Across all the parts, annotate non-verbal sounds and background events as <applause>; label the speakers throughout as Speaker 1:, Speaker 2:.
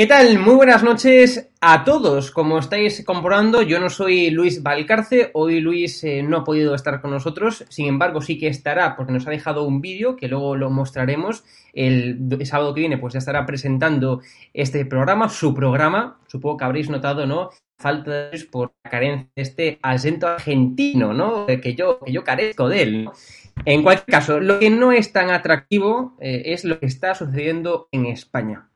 Speaker 1: ¿Qué tal? Muy buenas noches a todos. Como estáis comprobando, yo no soy Luis Valcarce. Hoy Luis eh, no ha podido estar con nosotros. Sin embargo, sí que estará porque nos ha dejado un vídeo que luego lo mostraremos. El, sábado que viene, pues ya estará presentando este programa, su programa. Supongo que habréis notado, ¿no? Falta por la carencia de este acento argentino, ¿no? Que yo, que yo carezco de él. En cualquier caso, lo que no es tan atractivo eh, es lo que está sucediendo en España.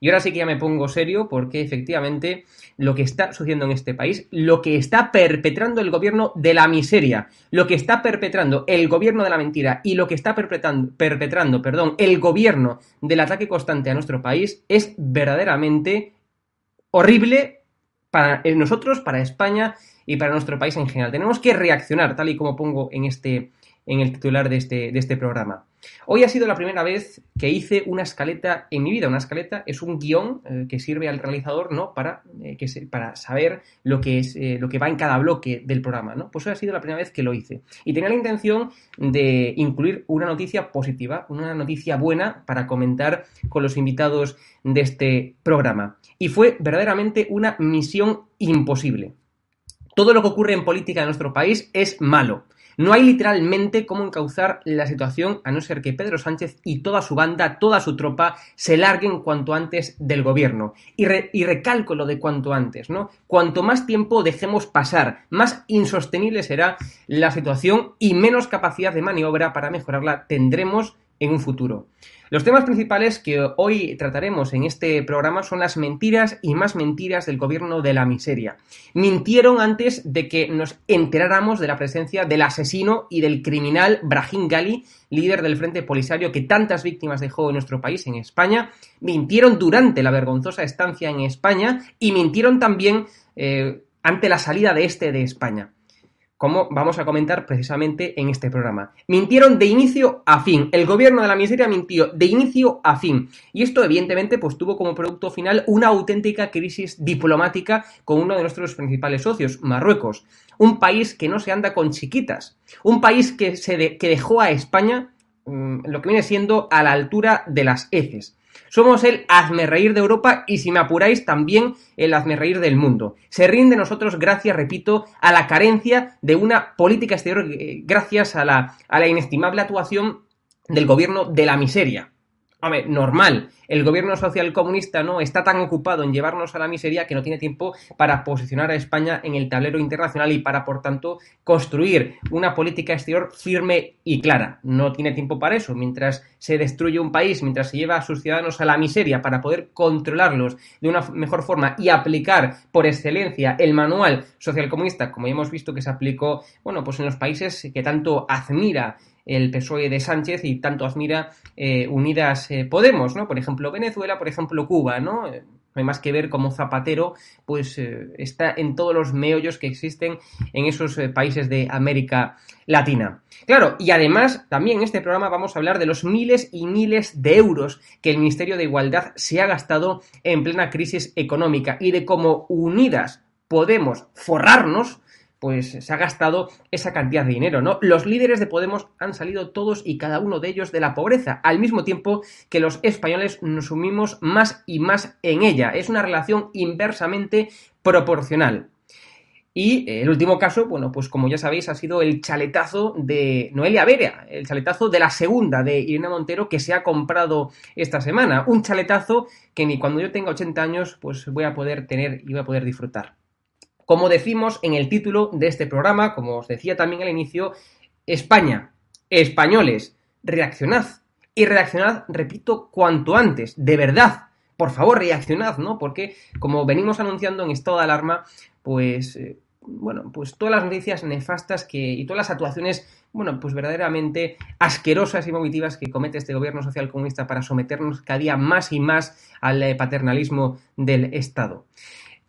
Speaker 1: Y ahora sí que ya me pongo serio porque efectivamente lo que está sucediendo en este país, lo que está perpetrando el gobierno de la miseria, lo que está perpetrando el gobierno de la mentira y lo que está perpetrando, perpetrando perdón, el gobierno del ataque constante a nuestro país es verdaderamente horrible para nosotros, para España y para nuestro país en general. Tenemos que reaccionar, tal y como pongo en este en el titular de este, de este programa. Hoy ha sido la primera vez que hice una escaleta en mi vida. Una escaleta es un guion eh, que sirve al realizador ¿no? para, eh, que para saber lo que, es, eh, lo que va en cada bloque del programa. ¿no? Pues hoy ha sido la primera vez que lo hice. Y tenía la intención de incluir una noticia positiva, una noticia buena para comentar con los invitados de este programa. Y fue verdaderamente una misión imposible. Todo lo que ocurre en política en nuestro país es malo. No hay literalmente cómo encauzar la situación a no ser que Pedro Sánchez y toda su banda, toda su tropa, se larguen cuanto antes del gobierno. Y, y recalco lo de cuanto antes, ¿no? Cuanto más tiempo dejemos pasar, más insostenible será la situación y menos capacidad de maniobra para mejorarla tendremos en un futuro. Los temas principales que hoy trataremos en este programa son las mentiras y más mentiras del gobierno de la miseria. Mintieron antes de que nos enteráramos de la presencia del asesino y del criminal Brahim Gali, líder del Frente Polisario que tantas víctimas dejó en nuestro país, en España. Mintieron durante la vergonzosa estancia en España y mintieron también eh, ante la salida de este de España como vamos a comentar precisamente en este programa. Mintieron de inicio a fin. El gobierno de la miseria mintió de inicio a fin. Y esto, evidentemente, pues tuvo como producto final una auténtica crisis diplomática con uno de nuestros principales socios, Marruecos. Un país que no se anda con chiquitas. Un país que, se que dejó a España mm, lo que viene siendo a la altura de las heces. Somos el hazme reír de Europa y si me apuráis también el hazme reír del mundo. Se rinde nosotros gracias, repito, a la carencia de una política exterior, eh, gracias a la, a la inestimable actuación del gobierno de la miseria. Hombre, normal. El gobierno social comunista no está tan ocupado en llevarnos a la miseria que no tiene tiempo para posicionar a España en el tablero internacional y para, por tanto, construir una política exterior firme y clara. No tiene tiempo para eso. Mientras se destruye un país, mientras se lleva a sus ciudadanos a la miseria para poder controlarlos de una mejor forma y aplicar por excelencia el manual social comunista, como ya hemos visto que se aplicó, bueno, pues en los países que tanto admira el PSOE de Sánchez y tanto admira eh, Unidas eh, Podemos, ¿no? Por ejemplo, Venezuela, por ejemplo, Cuba, ¿no? Eh, no hay más que ver cómo Zapatero pues está en todos los meollos que existen en esos países de América Latina. Claro, y además también en este programa vamos a hablar de los miles y miles de euros que el Ministerio de Igualdad se ha gastado en plena crisis económica y de cómo unidas podemos forrarnos pues se ha gastado esa cantidad de dinero, ¿no? Los líderes de Podemos han salido todos y cada uno de ellos de la pobreza, al mismo tiempo que los españoles nos sumimos más y más en ella. Es una relación inversamente proporcional. Y el último caso, bueno, pues como ya sabéis, ha sido el chaletazo de Noelia Beria, el chaletazo de la segunda de Irene Montero que se ha comprado esta semana. Un chaletazo que ni cuando yo tenga 80 años, pues voy a poder tener y voy a poder disfrutar. Como decimos en el título de este programa, como os decía también al inicio, España, españoles, reaccionad. Y reaccionad, repito, cuanto antes, de verdad. Por favor, reaccionad, ¿no? Porque, como venimos anunciando en estado de alarma, pues, eh, bueno, pues todas las noticias nefastas que, y todas las actuaciones, bueno, pues verdaderamente asquerosas y vomitivas que comete este gobierno social comunista para someternos cada día más y más al eh, paternalismo del Estado.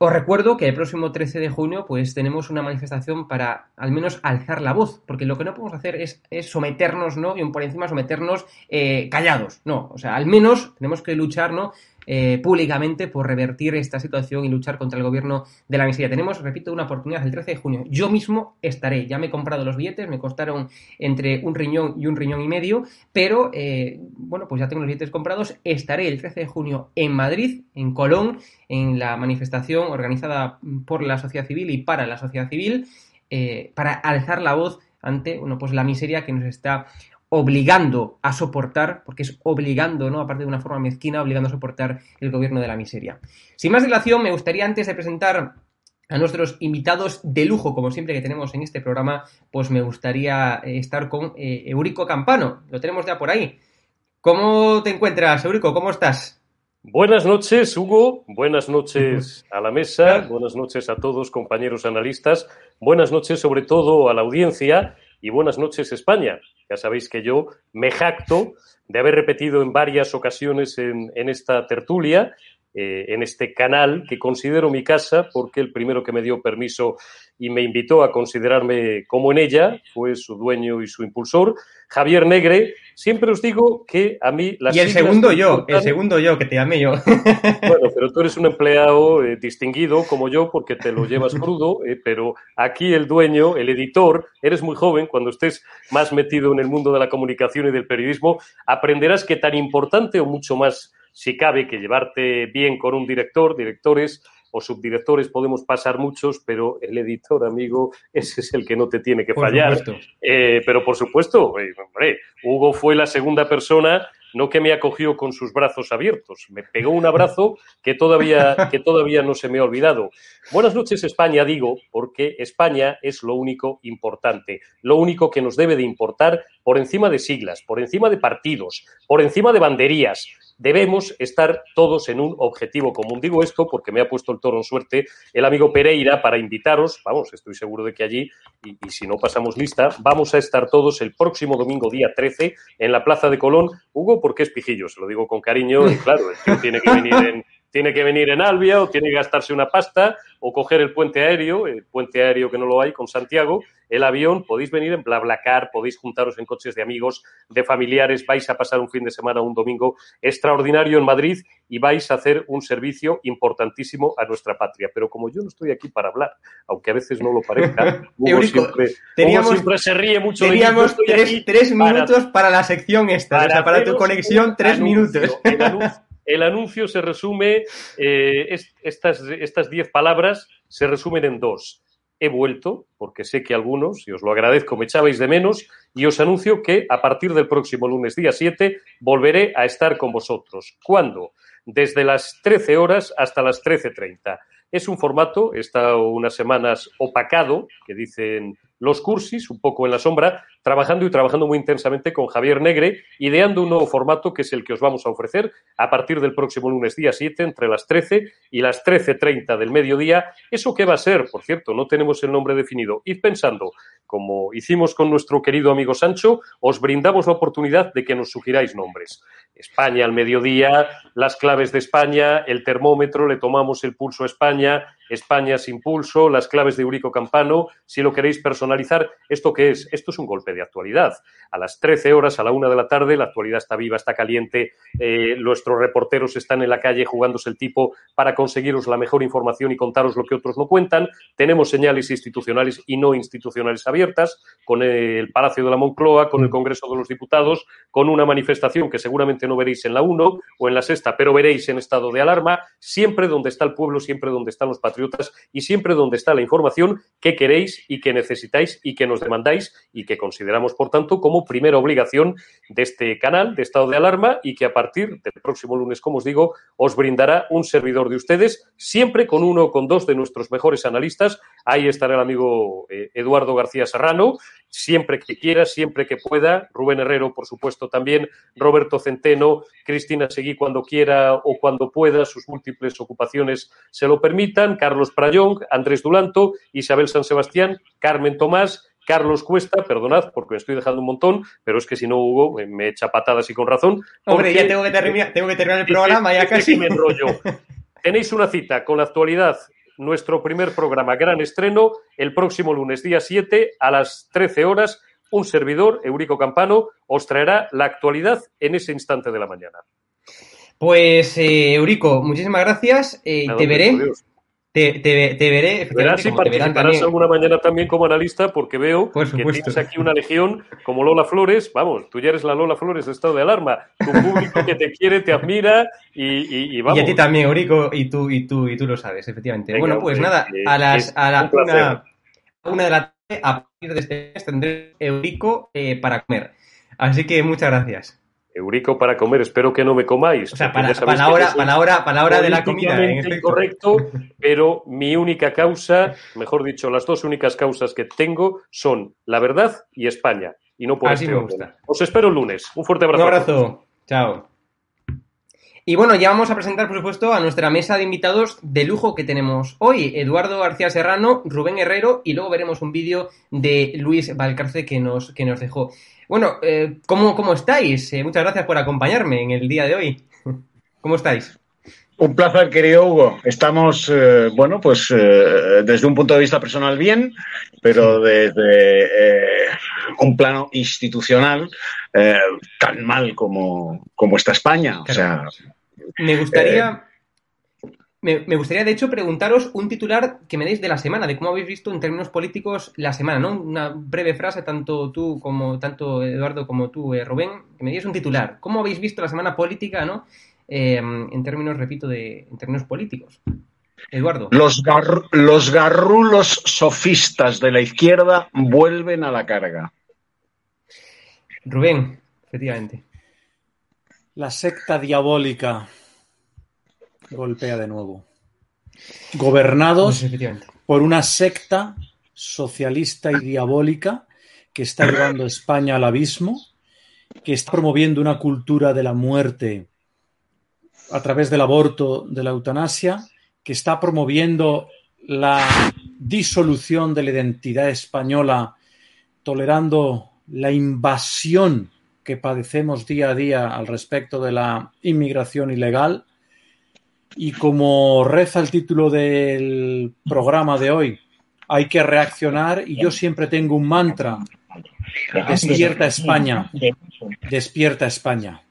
Speaker 1: Os recuerdo que el próximo 13 de junio pues tenemos una manifestación para al menos alzar la voz, porque lo que no podemos hacer es, someternos, ¿no? Y por encima someternos eh, callados, no. O sea, al menos tenemos que luchar, ¿no? Eh, públicamente por revertir esta situación y luchar contra el gobierno de la miseria. Tenemos, repito, una oportunidad el 13 de junio. Yo mismo estaré, ya me he comprado los billetes, me costaron entre un riñón y un riñón y medio, pero eh, bueno, pues ya tengo los billetes comprados. Estaré el 13 de junio en Madrid, en Colón, en la manifestación organizada por la sociedad civil y para la sociedad civil, eh, para alzar la voz ante bueno, pues la miseria que nos está obligando a soportar, porque es obligando, ¿no? Aparte de una forma mezquina, obligando a soportar el gobierno de la miseria. Sin más dilación, me gustaría antes de presentar a nuestros invitados de lujo, como siempre que tenemos en este programa, pues me gustaría eh, estar con eh, Eurico Campano. Lo tenemos ya por ahí. ¿Cómo te encuentras, Eurico? ¿Cómo estás?
Speaker 2: Buenas noches, Hugo. Buenas noches a la mesa. Buenas noches a todos, compañeros analistas. Buenas noches, sobre todo, a la audiencia. Y buenas noches, España. Ya sabéis que yo me jacto de haber repetido en varias ocasiones en, esta tertulia, eh, en este canal que considero mi casa, porque el primero que me dio permiso y me invitó a considerarme como en ella fue su dueño y su impulsor, Javier Negre. Siempre os digo que a mí
Speaker 1: las Y el segundo yo, el segundo yo, que te llamé yo. <laughs>
Speaker 2: Bueno, pero tú eres un empleado eh, distinguido como yo porque te lo llevas <laughs> crudo, eh, pero aquí el dueño, el editor, eres muy joven, cuando estés más metido en el mundo de la comunicación y del periodismo, aprenderás que tan importante o mucho más, si cabe, que llevarte bien con un director, directores, o subdirectores podemos pasar muchos, pero el editor, amigo, <laughs> ese es el que no te tiene que fallar. Eh, pero por supuesto, eh, hombre, Hugo fue la segunda persona no que me acogió con sus brazos abiertos, me pegó un abrazo que todavía, que todavía no se me ha olvidado. Buenas noches España, digo, porque España es lo único importante, lo único que nos debe de importar por encima de siglas, por encima de partidos, por encima de banderías, debemos estar todos en un objetivo común. Digo esto porque me ha puesto el toro en suerte el amigo Pereira para invitaros, vamos, estoy seguro de que allí, y, si no pasamos lista, vamos a estar todos el próximo domingo día 13 en la Plaza de Colón. Hugo, porque es pijillo, se lo digo con cariño, y claro, el tío tiene que venir en tiene que venir en Albia o tiene que gastarse una pasta o coger el puente aéreo, el puente aéreo que no lo hay con Santiago, el avión, podéis venir en BlaBlaCar, podéis juntaros en coches de amigos, de familiares, vais a pasar un fin de semana, un domingo extraordinario en Madrid y vais a hacer un servicio importantísimo a nuestra patria. Pero como yo no estoy aquí para hablar, aunque a veces no lo parezca, <laughs> Hugo, siempre, siempre, se ríe mucho
Speaker 1: teníamos de tres, tres minutos para, la sección esta, para, para tu conexión, tres minutos.
Speaker 2: El anuncio se resume, eh, estas, estas diez palabras se resumen en dos. he vuelto, porque sé que algunos, y os lo agradezco, me echabais de menos, y os anuncio que a partir del próximo lunes día 7 volveré a estar con vosotros. ¿Cuándo? Desde las 13 horas hasta las 13.30. Es un formato, está unas semanas opacado, que dicen los cursis, un poco en la sombra, trabajando y trabajando muy intensamente con Javier Negre, ideando un nuevo formato que es el que os vamos a ofrecer a partir del próximo lunes día 7, entre las 13 y las 13.30 del mediodía. ¿Eso qué va a ser? Por cierto, no tenemos el nombre definido. Id pensando, como hicimos con nuestro querido amigo Sancho, os brindamos la oportunidad de que nos sugiráis nombres. España al mediodía, las claves de España, el termómetro, le tomamos el pulso a España, España sin pulso, las claves de Eurico Campano, si lo queréis personalizar, ¿esto qué es? Esto es un golpe de actualidad. A las 13 horas, a la una de la tarde, la actualidad está viva, está caliente, eh, nuestros reporteros están en la calle jugándose el tipo para conseguiros la mejor información y contaros lo que otros no cuentan. Tenemos señales institucionales y no institucionales abiertas, con el Palacio de la Moncloa, con el Congreso de los Diputados, con una manifestación que seguramente no veréis en la 1 o en la sexta, pero veréis en estado de alarma, siempre donde está el pueblo, siempre donde están los patriotas y siempre donde está la información que queréis y que necesitáis y que nos demandáis y que consideramos, por tanto, como primera obligación de este canal de estado de alarma y que a partir del próximo lunes, como os digo, os brindará un servidor de ustedes, siempre con uno o con dos de nuestros mejores analistas. Ahí estará el amigo eh, Eduardo García Serrano, siempre que quiera, siempre que pueda. Rubén Herrero, por supuesto, también. Roberto Centeno, Cristina Seguí cuando quiera o cuando pueda, sus múltiples ocupaciones se lo permitan. Carlos Prayón, Andrés Dulanto, Isabel San Sebastián, Carmen Tomás. Carlos Cuesta, perdonad porque me estoy dejando un montón, pero es que si no, Hugo, me echa patadas y con razón.
Speaker 1: Hombre, ya tengo que, terminar, tengo que terminar el programa, ya casi.
Speaker 2: me enrollo. <laughs> Tenéis una cita con la actualidad nuestro primer programa, gran estreno, el próximo lunes, día 7, a las 13 horas. Un servidor, Eurico Campano, os traerá la actualidad en ese instante de la mañana.
Speaker 1: Pues, eh, Eurico, muchísimas gracias. Eh, te veré. Te, te, te, veré.
Speaker 2: Verás si participarás alguna mañana también como analista, porque veo que tienes aquí una legión como Lola Flores. Vamos, tú ya eres la Lola Flores de estado de alarma. Tu público que te quiere, te admira y, y, vamos.
Speaker 1: Y a ti también, Eurico, y tú, y tú, y tú lo sabes, efectivamente. bueno, pues nada, a las a la una, una, de la tarde, a partir de este mes, tendré Eurico eh, para comer. Así que muchas gracias.
Speaker 2: Eurico para comer, espero que no me comáis.
Speaker 1: O sea, para, la hora, para, la hora, para la hora de la comida.
Speaker 2: En correcto, pero mi única causa, mejor dicho, las dos únicas causas que tengo son la verdad y España. Y no por
Speaker 1: Así este me gusta.
Speaker 2: Os espero el lunes. Un fuerte abrazo.
Speaker 1: Un abrazo. Chao. Y bueno, ya vamos a presentar, por supuesto, a nuestra mesa de invitados de lujo que tenemos hoy. Eduardo García Serrano, Rubén Herrero y luego veremos un vídeo de Luis Valcarce que nos, que nos dejó. Bueno, eh, ¿cómo, ¿cómo, estáis? Eh, muchas gracias por acompañarme en el día de hoy. <laughs> ¿Cómo estáis?
Speaker 3: Un placer, querido Hugo. Estamos, eh, bueno, pues eh, desde un punto de vista personal bien, pero desde un plano institucional tan mal como, como está España. O sea,
Speaker 1: me gustaría me, gustaría, de hecho, preguntaros un titular que me deis de la semana, de cómo habéis visto en términos políticos la semana, ¿no? Una breve frase, tanto tú como, tanto Eduardo como tú, eh, Rubén, que me deis un titular. ¿Cómo habéis visto la semana política, ¿no? Eh, en términos, repito, de, en términos políticos. Eduardo.
Speaker 3: Los, los garrulos sofistas de la izquierda vuelven a la carga.
Speaker 1: Rubén, efectivamente.
Speaker 4: La secta diabólica golpea de nuevo. Gobernados por una secta socialista y diabólica que está llevando a España al abismo, que está promoviendo una cultura de la muerte a través del aborto, de la eutanasia, que está promoviendo la disolución de la identidad española, tolerando la invasión que padecemos día a día al respecto de la inmigración ilegal y como reza el título del programa de hoy, hay que reaccionar y yo siempre tengo un mantra. Despierta España. Despierta España.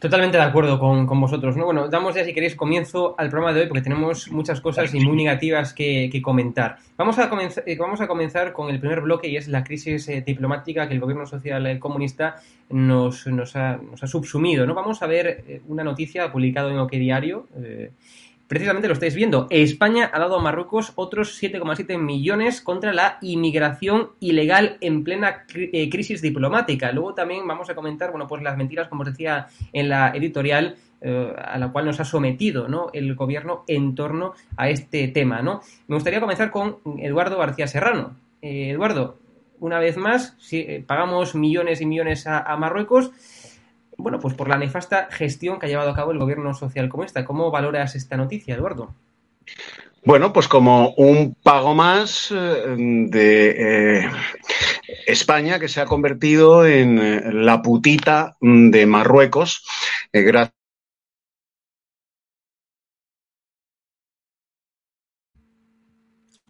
Speaker 1: Totalmente de acuerdo con, vosotros. ¿no? Bueno, damos ya, si queréis, comienzo al programa de hoy porque tenemos muchas cosas y muy negativas que, comentar. Vamos a, comenzar, eh, vamos a comenzar con el primer bloque y es la crisis eh, diplomática que el gobierno social eh, comunista nos, nos, ha, nos ha subsumido. ¿no? Vamos a ver una noticia publicada en OK Diario precisamente lo estáis viendo. España ha dado a Marruecos otros 7,7 millones contra la inmigración ilegal en plena eh, crisis diplomática. Luego también vamos a comentar, bueno, pues las mentiras, como os decía en la editorial, eh, a la cual nos ha sometido ¿no? el gobierno en torno a este tema. ¿no? Me gustaría comenzar con Eduardo García Serrano. Eh, Eduardo, una vez más, si, pagamos millones y millones a Marruecos bueno, pues por la nefasta gestión que ha llevado a cabo el gobierno social como esta. ¿Cómo valoras esta noticia, Eduardo?
Speaker 3: Bueno, pues como un pago más eh, de eh, España que se ha convertido en eh, la putita de Marruecos, gracias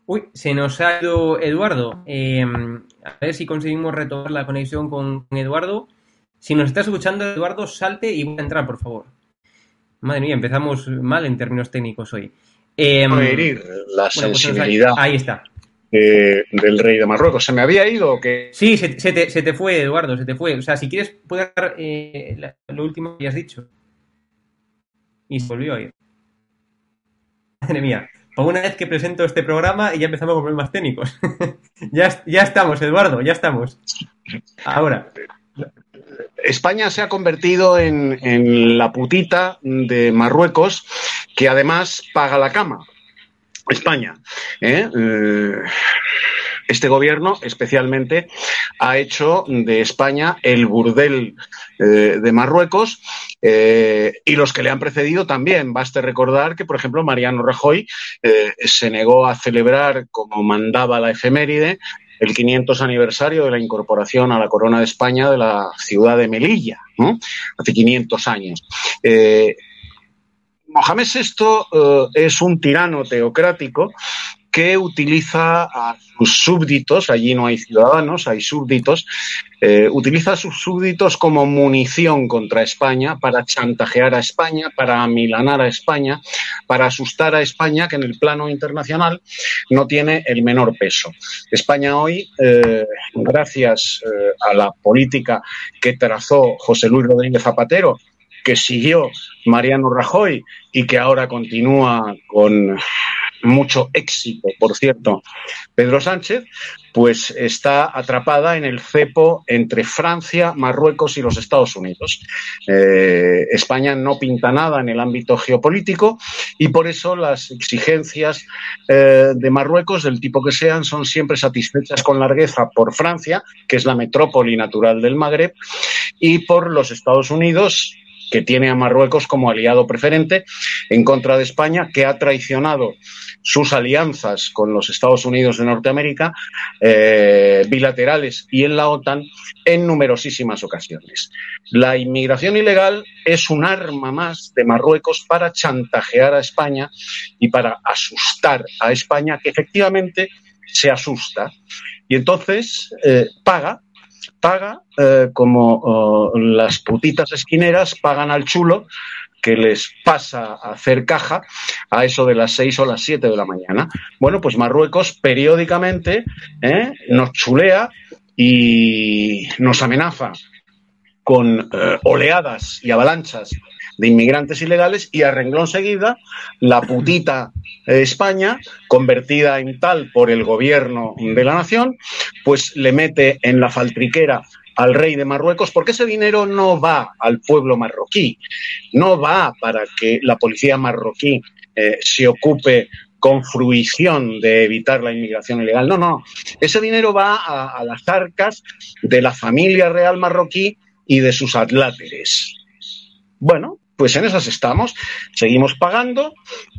Speaker 1: Uy, se nos ha ido Eduardo. a ver si conseguimos retomar la conexión con Eduardo. Si nos estás escuchando, Eduardo, salte y voy a entrar, por favor. Madre mía, empezamos mal en términos técnicos hoy.
Speaker 3: Eh, herir la pues sensibilidad.
Speaker 1: ahí está.
Speaker 3: del rey de Marruecos. ¿Se me había ido o qué?
Speaker 1: Sí, se, te, fue, Eduardo, se te fue. O sea, si quieres, puedes dar eh, lo último que has dicho. Y se volvió a ir. Madre mía. Por una vez que presento este programa y ya empezamos con problemas técnicos. <laughs> ya, ya estamos, Eduardo, ya estamos. Ahora.
Speaker 3: España se ha convertido en, la putita de Marruecos, que además paga la cama. España. ¿eh? Eh, este gobierno especialmente ha hecho de España el burdel eh, de Marruecos y los que le han precedido también. Baste recordar que, por ejemplo, Mariano Rajoy se negó a celebrar como mandaba la efeméride el 500 aniversario de la incorporación a la corona de España de la ciudad de Melilla, hace 500 años. Eh, Mohamed VI eh, es un tirano teocrático que utiliza a sus súbditos, allí no hay ciudadanos, hay súbditos, eh, utiliza a sus súbditos como munición contra España para chantajear a España, para amilanar a España, para asustar a España, que en el plano internacional no tiene el menor peso. España hoy, eh, gracias eh, a la política que trazó José Luis Rodríguez Zapatero, que siguió Mariano Rajoy y que ahora continúa con mucho éxito, por cierto, Pedro Sánchez, pues está atrapada en el cepo entre Francia, Marruecos y los Estados Unidos. Eh, España no pinta nada en el ámbito geopolítico y por eso las exigencias eh, de Marruecos, del tipo que sean, son siempre satisfechas con largueza por Francia, que es la metrópoli natural del Magreb, y por los Estados Unidos, que tiene a Marruecos como aliado preferente en contra de España, que ha traicionado sus alianzas con los Estados Unidos de Norteamérica, eh, bilaterales y en la OTAN, en numerosísimas ocasiones. La inmigración ilegal es un arma más de Marruecos para chantajear a España y para asustar a España, que efectivamente se asusta. Y entonces eh, paga paga eh, como las putitas esquineras pagan al chulo que les pasa a hacer caja a eso de las seis o las siete de la mañana. Bueno, pues Marruecos periódicamente ¿eh? nos chulea y nos amenaza con eh, oleadas y avalanchas de inmigrantes ilegales y a renglón seguida la putita España, convertida en tal por el gobierno de la nación, pues le mete en la faltriquera al rey de Marruecos, porque ese dinero no va al pueblo marroquí, no va para que la policía marroquí eh, se ocupe con fruición de evitar la inmigración ilegal. No, no. Ese dinero va a, a las arcas de la familia real marroquí y de sus atláteres. Bueno, pues en esas estamos, seguimos pagando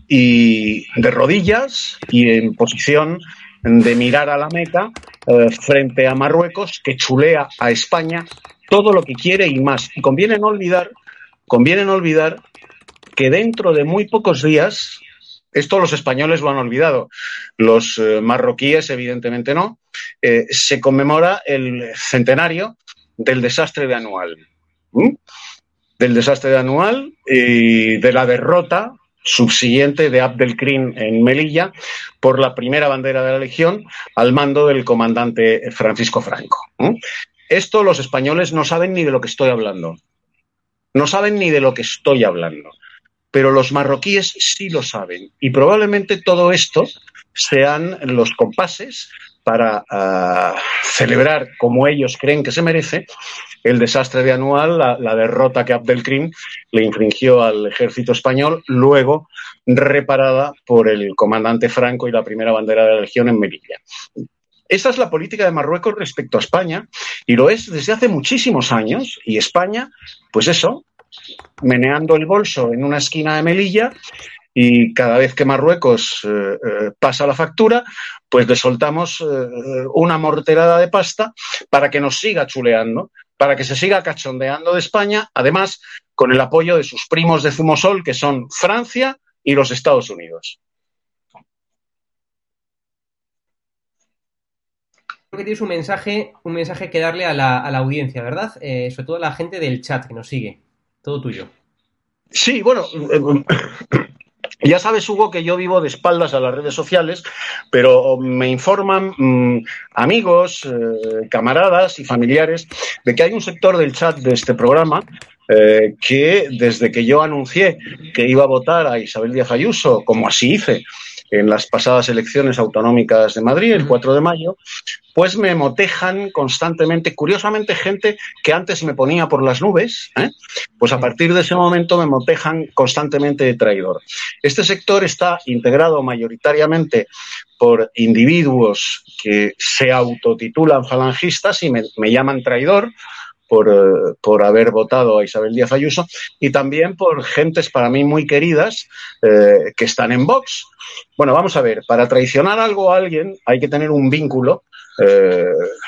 Speaker 3: y de rodillas y en posición de mirar a la meta eh, frente a Marruecos, que chulea a España todo lo que quiere y más. Y conviene no olvidar, conviene no olvidar que dentro de muy pocos días, esto los españoles lo han olvidado, los eh, marroquíes evidentemente no, eh, se conmemora el centenario del desastre de Anual. Del desastre de Anual y de la derrota subsiguiente de Abdelkrim en Melilla por la primera bandera de la Legión al mando del comandante Francisco Franco. Esto los españoles no saben ni de lo que estoy hablando. No saben ni de lo que estoy hablando. pero los marroquíes sí lo saben. Y probablemente todo esto sean los compases para ah, celebrar, como ellos creen que se merece, el desastre de anual, la, derrota que Abdelkrim le infringió al ejército español, luego reparada por el comandante Franco y la primera bandera de la Legión en Melilla. Esa es la política de Marruecos respecto a España y lo es desde hace muchísimos años. Y España, pues eso, meneando el bolso en una esquina de Melilla y cada vez que Marruecos eh, eh, pasa la factura, pues le soltamos eh, una morterada de pasta para que nos siga chuleando, para que se siga cachondeando de España, además con el apoyo de sus primos de Zumosol, que son Francia y los Estados Unidos.
Speaker 1: Creo que tienes un mensaje, un mensaje que darle a la, audiencia, ¿verdad? Sobre todo a la gente del chat que nos sigue. Todo tuyo.
Speaker 3: Sí, bueno, ya sabes, Hugo, que yo vivo de espaldas a las redes sociales, pero me informan mm, amigos, eh, camaradas y familiares de que hay un sector del chat de este programa eh, que desde que yo anuncié que iba a votar a Isabel Díaz Ayuso, como así hice en las pasadas elecciones autonómicas de Madrid, el 4 de mayo, pues me motejan constantemente, curiosamente gente que antes me ponía por las nubes, ¿eh? pues a partir de ese momento me motejan constantemente de traidor. Este sector está integrado mayoritariamente por individuos que se autotitulan falangistas y me, llaman traidor, por, eh, por, haber votado a Isabel Díaz Ayuso y también por gentes para mí muy queridas eh, que están en Vox. Bueno, vamos a ver, para traicionar algo a alguien hay que tener un vínculo eh,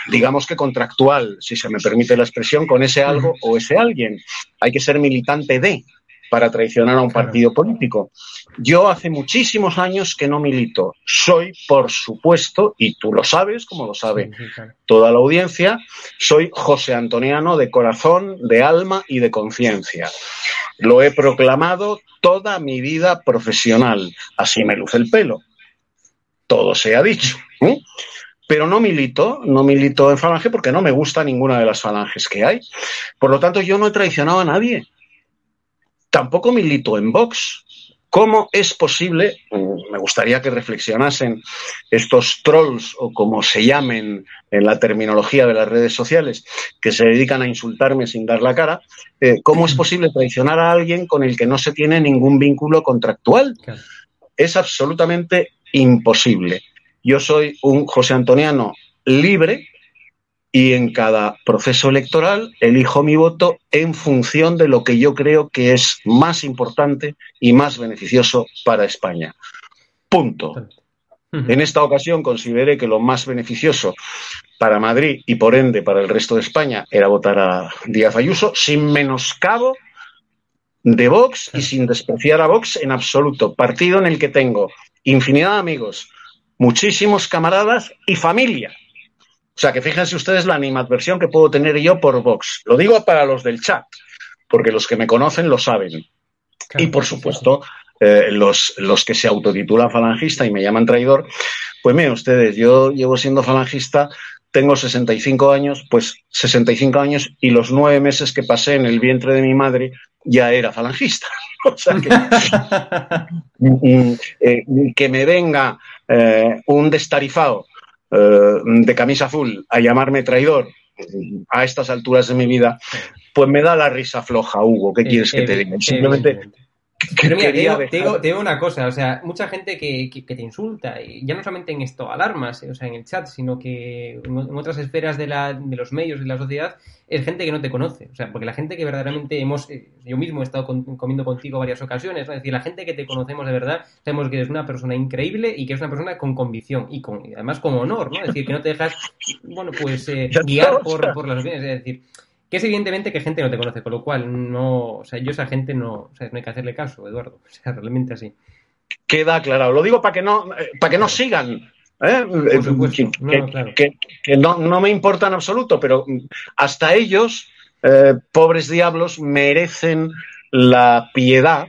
Speaker 3: digamos que contractual, si se me permite la expresión, con ese algo o ese alguien. Hay que ser militante de para traicionar a un partido político. Yo hace muchísimos años que no milito. Soy, por supuesto, y tú lo sabes, como lo sabe toda la audiencia, soy José Antoniano de corazón, de alma y de conciencia. Lo he proclamado toda mi vida profesional. Así me luce el pelo. Todo se ha dicho. ¿eh? pero no milito, no milito en Falange porque no me gusta ninguna de las falanges que hay. Por lo tanto, yo no he traicionado a nadie. Tampoco milito en Vox. ¿Cómo es posible? Me gustaría que reflexionasen estos trolls o como se llamen en la terminología de las redes sociales, que se dedican a insultarme sin dar la cara. Eh, ¿Cómo es posible traicionar a alguien con el que no se tiene ningún vínculo contractual? Es absolutamente imposible. Yo soy un José Antoniano libre y en cada proceso electoral elijo mi voto en función de lo que yo creo que es más importante y más beneficioso para España. Punto. En esta ocasión consideré que lo más beneficioso para Madrid y por ende para el resto de España era votar a Díaz Ayuso sin menoscabo de Vox y sin despreciar a Vox en absoluto. Partido en el que tengo infinidad de amigos, muchísimos camaradas y familia. O sea que fíjense ustedes la animadversión que puedo tener yo por Vox. Lo digo para los del chat, porque los que me conocen lo saben. y por supuesto, eh, los, los que se autotitulan falangista y me llaman traidor, pues miren ustedes, yo llevo siendo falangista, tengo 65 años, pues 65 años y los nueve meses que pasé en el vientre de mi madre ya era falangista. <laughs> o sea que, <laughs> mm, mm, eh, que me venga eh, un destarifado de camisa azul a llamarme traidor a estas alturas de mi vida, pues me da la risa floja, Hugo. ¿Qué quieres que te diga? Simplemente
Speaker 1: pero mira, te digo, una cosa, o sea, mucha gente que, te insulta, y ya no solamente en esto alarmas, o sea, en el chat, sino que en, otras esferas de, la, de los medios y de la sociedad, es gente que no te conoce, o sea, porque la gente que verdaderamente hemos, eh, yo mismo he estado comiendo contigo varias ocasiones, es decir, la gente que te conocemos de verdad, sabemos que eres una persona increíble y que es una persona con convicción y con además con honor, ¿no? Es decir, que no te dejas, bueno, pues eh, <laughs> guiar por, por las opiniones, es decir, que es evidentemente que gente no te conoce, con lo cual no, o sea, yo a esa gente no, o sea, no hay que hacerle caso, Eduardo, <laughs> o sea, realmente así.
Speaker 3: Queda claro, lo digo para que no, para que no sigan. ¿eh? que, no, me importa en absoluto, pero hasta ellos, eh, pobres diablos, merecen la piedad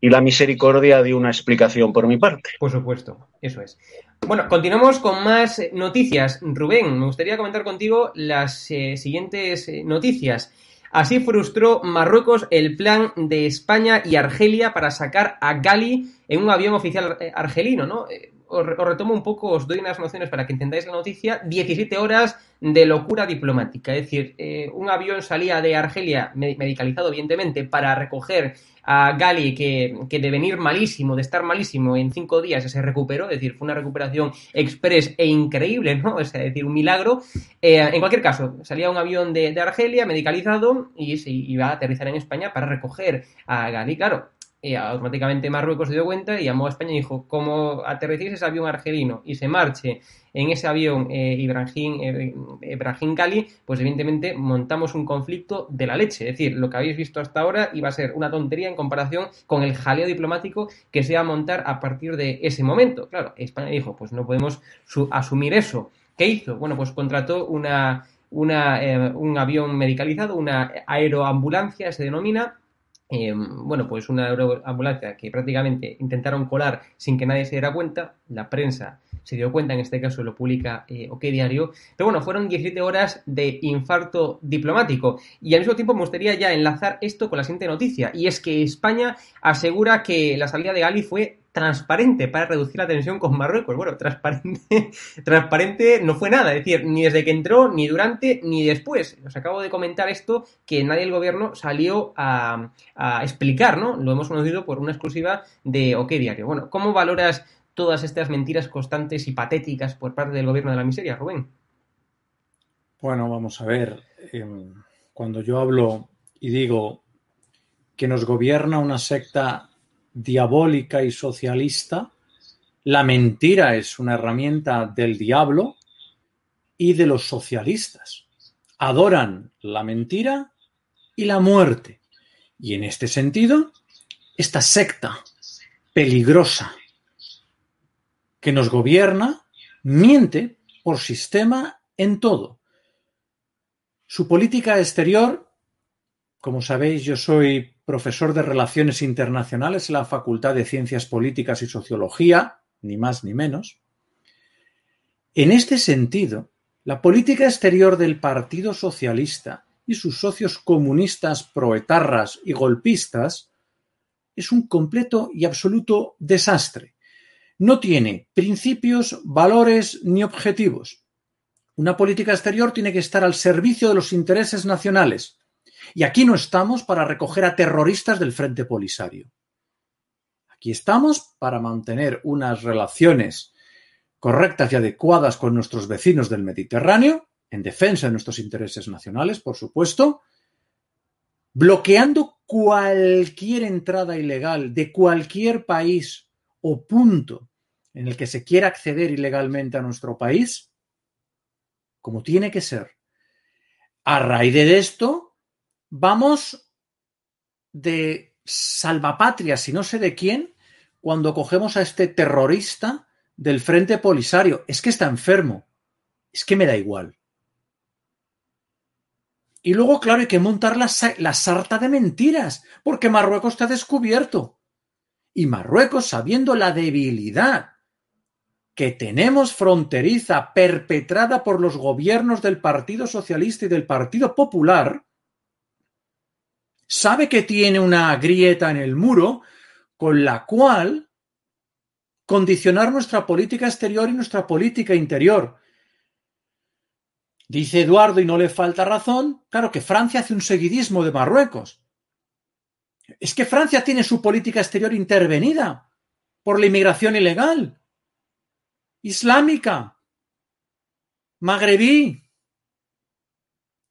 Speaker 3: y la misericordia de una explicación por mi parte.
Speaker 1: Por supuesto, eso es. Bueno, continuamos con más noticias. Rubén, me gustaría comentar contigo las eh, siguientes eh, noticias. Así frustró Marruecos el plan de España y Argelia para sacar a Gali en un avión oficial argelino, ¿no? os, retomo un poco, os doy unas nociones para que entendáis la noticia. 17 horas de locura diplomática. Es decir, eh, un avión salía de Argelia, medicalizado evidentemente, para recoger a Gali, que, de venir malísimo, de estar malísimo en cinco días, se recuperó. Es decir, fue una recuperación express e increíble, ¿no? Es decir, un milagro. Eh, en cualquier caso, salía un avión de, de Argelia medicalizado y se iba a aterrizar en España para recoger a Gali. Claro, y automáticamente Marruecos se dio cuenta y llamó a España y dijo, como aterricéis ese avión argelino y se marche en ese avión eh, Ibrahim, eh, Ibrahim Gali, pues evidentemente montamos un conflicto de la leche. Es decir, lo que habéis visto hasta ahora iba a ser una tontería en comparación con el jaleo diplomático que se iba a montar a partir de ese momento. Claro, España dijo, pues no podemos asumir eso. ¿Qué hizo? Bueno, pues contrató una, una eh, un avión medicalizado, una aeroambulancia se denomina, eh, bueno, pues una ambulancia que prácticamente intentaron colar sin que nadie se diera cuenta, la prensa se dio cuenta, en este caso lo publica eh, Diario, pero bueno, fueron 17 horas de infarto diplomático. Y al mismo tiempo me gustaría ya enlazar esto con la siguiente noticia y es que España asegura que la salida de Gali fue transparente para reducir la tensión con Marruecos. Bueno, transparente, <laughs> transparente no fue nada, es decir, ni desde que entró, ni durante, ni después. Os acabo de comentar esto que nadie del gobierno salió a, explicar, ¿no? Lo hemos conocido por una exclusiva de OK Diario. Bueno, ¿cómo valoras todas estas mentiras constantes y patéticas por parte del gobierno de la miseria, Rubén?
Speaker 4: Bueno, vamos a ver. Em, cuando yo hablo y digo que nos gobierna una secta diabólica y socialista, la mentira es una herramienta del diablo y de los socialistas. Adoran la mentira y la muerte. Y en este sentido, esta secta peligrosa que nos gobierna miente por sistema en todo. Su política exterior, como sabéis, yo soy profesor de Relaciones Internacionales en la Facultad de Ciencias Políticas y Sociología, ni más ni menos. En este sentido, la política exterior del Partido Socialista y sus socios comunistas proetarras y golpistas es un completo y absoluto desastre. No tiene principios, valores ni objetivos. Una política exterior tiene que estar al servicio de los intereses nacionales, y aquí no estamos para recoger a terroristas del Frente Polisario. Aquí estamos para mantener unas relaciones correctas y adecuadas con nuestros vecinos del Mediterráneo, en defensa de nuestros intereses nacionales, por supuesto, bloqueando cualquier entrada ilegal de cualquier país o punto en el que se quiera acceder ilegalmente a nuestro país, como tiene que ser. A raíz de esto, vamos de salvapatria, si no sé de quién, cuando cogemos a este terrorista del Frente Polisario. Es que está enfermo. Es que me da igual. Y luego, claro, hay que montar la, la sarta de mentiras, porque Marruecos está descubierto. Y Marruecos, sabiendo la debilidad que tenemos fronteriza perpetrada por los gobiernos del Partido Socialista y del Partido Popular, sabe que tiene una grieta en el muro con la cual condicionar nuestra política exterior y nuestra política interior. Dice Eduardo, y no le falta razón, claro que Francia hace un seguidismo de Marruecos. Es que Francia tiene su política exterior intervenida por la inmigración ilegal, islámica, magrebí.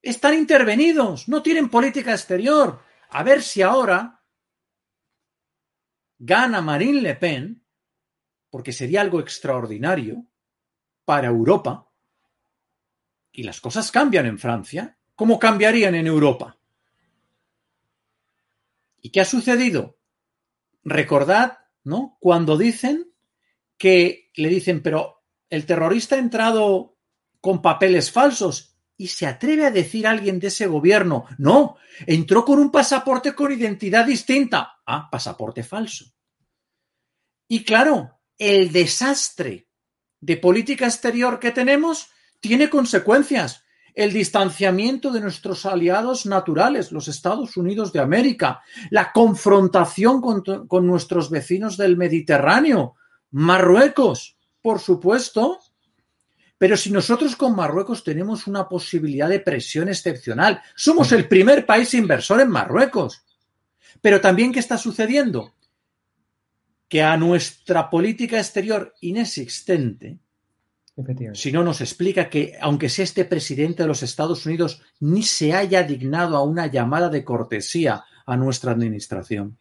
Speaker 4: Están intervenidos, no tienen política exterior. A ver si ahora gana Marine Le Pen, porque sería algo extraordinario para Europa, y las cosas cambian en Francia, ¿cómo cambiarían en Europa? ¿Y qué ha sucedido? Recordad, ¿no? Cuando dicen que le dicen, pero el terrorista ha entrado con papeles falsos y se atreve a decir alguien de ese gobierno, no, entró con un pasaporte con identidad distinta. Ah, pasaporte falso. Y claro, el desastre de política exterior que tenemos tiene consecuencias. el distanciamiento de nuestros aliados naturales, los Estados Unidos de América, la confrontación con, con nuestros vecinos del Mediterráneo, Marruecos, por supuesto. Pero si nosotros con Marruecos tenemos una posibilidad de presión excepcional, somos el primer país inversor en Marruecos. Pero también, ¿qué está sucediendo? Que a nuestra política exterior inexistente, si no nos explica que, aunque sea este presidente de los Estados Unidos, ni se haya dignado a una llamada de cortesía a nuestra administración.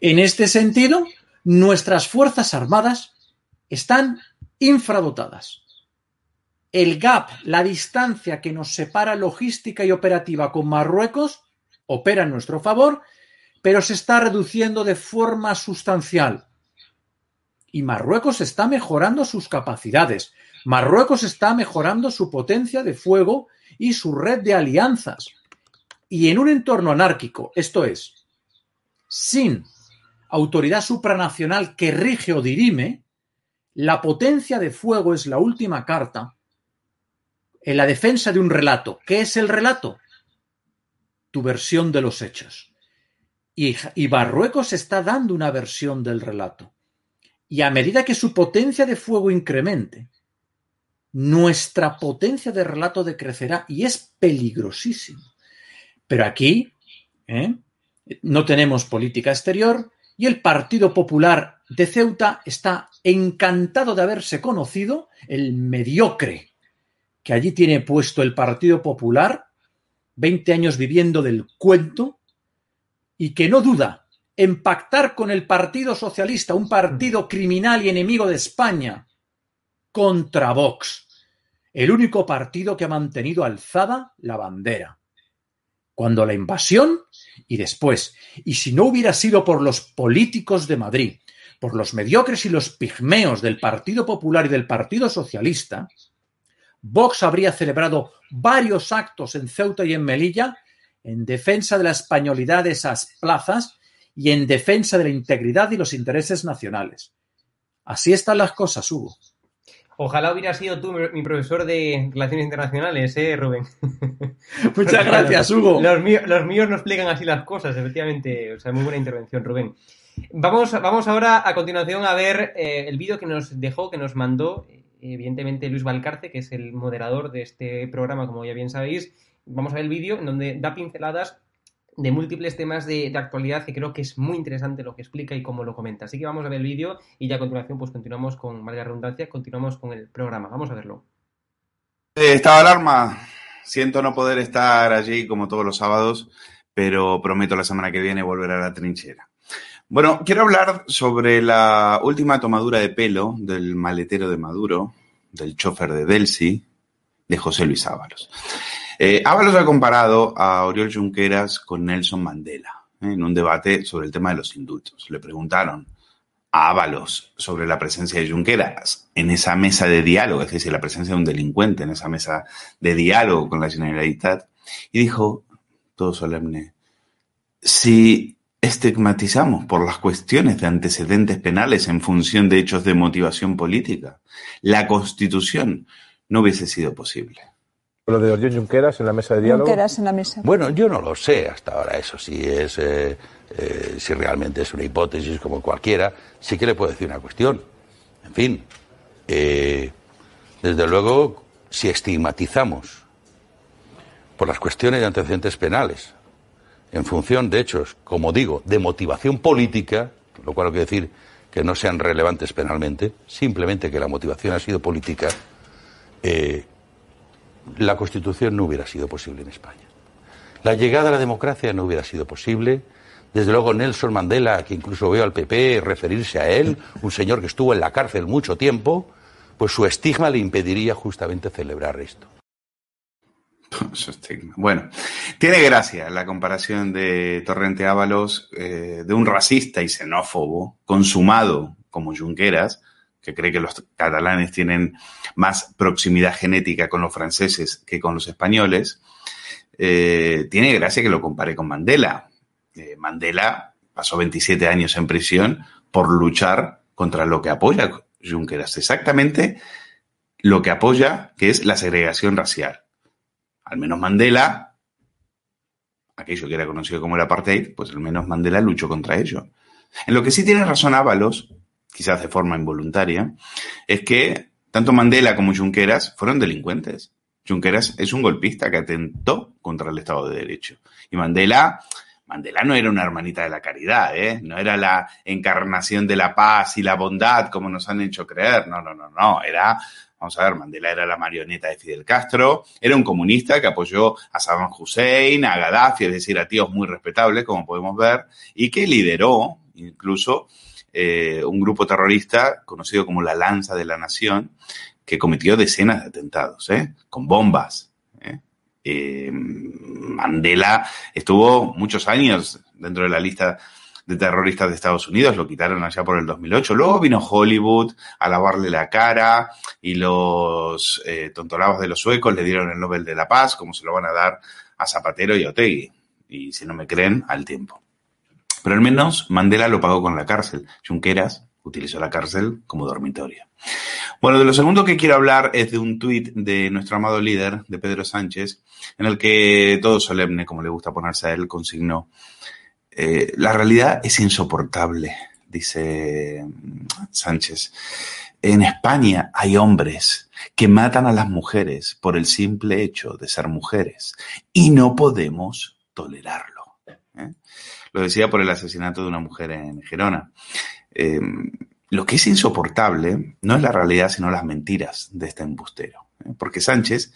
Speaker 4: En este sentido, nuestras Fuerzas Armadas están infradotadas. El gap, la distancia que nos separa logística y operativa con Marruecos, opera en nuestro favor, pero se está reduciendo de forma sustancial y Marruecos está mejorando sus capacidades. Marruecos está mejorando su potencia de fuego y su red de alianzas. Y en un entorno anárquico, esto es, sin autoridad supranacional que rige o dirime, la potencia de fuego es la última carta en la defensa de un relato. ¿Qué es el relato? Tu versión de los hechos. Y, y Marruecos está dando una versión del relato. Y a medida que su potencia de fuego incremente, nuestra potencia de relato decrecerá y es peligrosísimo. Pero aquí ¿eh? no tenemos política exterior y el Partido Popular de Ceuta está encantado de haberse conocido el mediocre que allí tiene puesto el Partido Popular, 20 años viviendo del cuento, y que no duda en pactar con el Partido Socialista, un partido criminal y enemigo de España, contra Vox, el único partido que ha mantenido alzada la bandera. Cuando la invasión y después, y si no hubiera sido por los políticos de Madrid, por los mediocres y los pigmeos del Partido Popular y del Partido Socialista, Vox habría celebrado varios actos en Ceuta y en Melilla en defensa de la españolidad de esas plazas y en defensa de la integridad y los intereses nacionales. Así están las cosas, Hugo.
Speaker 1: Ojalá hubiera sido tú mi profesor de Relaciones Internacionales, ¿eh, Rubén? <laughs>
Speaker 4: Muchas gracias, Hugo. <laughs>
Speaker 1: Los míos, los míos no explican así las cosas, efectivamente. O sea, muy buena intervención, Rubén. Vamos, vamos ahora a continuación a ver eh, el vídeo que nos dejó, que nos mandó, evidentemente, Luis Valcarce, que es el moderador de este programa, como ya bien sabéis. Vamos a ver el vídeo en donde da pinceladas de múltiples temas de, actualidad que creo que es muy interesante lo que explica y cómo lo comenta. Así que vamos a ver el vídeo y ya a continuación pues continuamos con, valga redundancia, continuamos con el programa. Vamos a verlo.
Speaker 5: Estado de alarma. Siento no poder estar allí como todos los sábados, pero prometo la semana que viene volver a la trinchera. Bueno, quiero hablar sobre la última tomadura de pelo del maletero de Maduro, del chofer de Delsi, de José Luis Ábalos. Eh, Ábalos ha comparado a Oriol Junqueras con Nelson Mandela ¿eh? en un debate sobre el tema de los indultos. Le preguntaron a Ábalos sobre la presencia de Junqueras en esa mesa de diálogo, es decir, la presencia de un delincuente en esa mesa de diálogo con la Generalitat, y dijo, todo solemne, si estigmatizamos por las cuestiones de antecedentes penales en función de hechos de motivación política, la Constitución no hubiese sido posible.
Speaker 6: Lo de Oriol Junqueras en la mesa de diálogo.
Speaker 7: Junqueras en la mesa.
Speaker 8: Bueno, yo no lo sé hasta ahora, eso sí es, eh, eh, si realmente es una hipótesis como cualquiera, sí que le puedo decir una cuestión. En fin, eh, desde luego, si estigmatizamos por las cuestiones de antecedentes penales, en función de hechos, como digo, de motivación política, lo cual quiere decir que no sean relevantes penalmente, simplemente que la motivación ha sido política, eh, la Constitución no hubiera sido posible en España. La llegada a la democracia no hubiera sido posible. Desde luego Nelson Mandela, que incluso veo al PP referirse a él, un señor que estuvo en la cárcel mucho tiempo, pues su estigma le impediría justamente celebrar esto. <laughs>
Speaker 5: Bueno, tiene gracia la comparación de Torrente Ábalos eh, de un racista y xenófobo consumado como Junqueras, que cree que los catalanes tienen más proximidad genética con los franceses que con los españoles, eh, tiene gracia que lo compare con Mandela. Eh, Mandela pasó 27 años en prisión por luchar contra lo que apoya Junqueras, exactamente lo que apoya, que es la segregación racial. Al menos Mandela, aquello que era conocido como el apartheid, pues al menos Mandela luchó contra ello. En lo que sí tiene razón Ábalos, quizás de forma involuntaria, es que tanto Mandela como Junqueras fueron delincuentes. Junqueras es un golpista que atentó contra el Estado de Derecho. Y Mandela, Mandela no era una hermanita de la caridad, ¿eh? no era la encarnación de la paz y la bondad como nos han hecho creer. No, no, no, no. Era, vamos a ver, Mandela era la marioneta de Fidel Castro, era un comunista que apoyó a Saddam Hussein, a Gaddafi, es decir, a tíos muy respetables, como podemos ver, y que lideró incluso eh, un grupo terrorista conocido como la Lanza de la Nación, que cometió decenas de atentados, ¿eh? con bombas. ¿eh? Eh, Mandela estuvo muchos años dentro de la lista de terroristas de Estados Unidos, lo quitaron allá por el 2008. Luego vino Hollywood a lavarle la cara y los eh, tontolabas de los suecos le dieron el Nobel de la Paz, como se lo van a dar a Zapatero y a Otegui. Y si no me creen, al tiempo. Pero al menos Mandela lo pagó con la cárcel. Junqueras utilizó la cárcel como dormitorio. Bueno, de lo segundo que quiero hablar es de un tuit de nuestro amado líder, de Pedro Sánchez, en el que todo solemne, como le gusta ponerse a él, consignó, eh, la realidad es insoportable, dice Sánchez. En España hay hombres que matan a las mujeres por el simple hecho de ser mujeres y no podemos tolerarlo. ¿eh? Lo decía por el asesinato de una mujer en Gerona. Eh, lo que es insoportable no es la realidad, sino las mentiras de este embustero. Porque Sánchez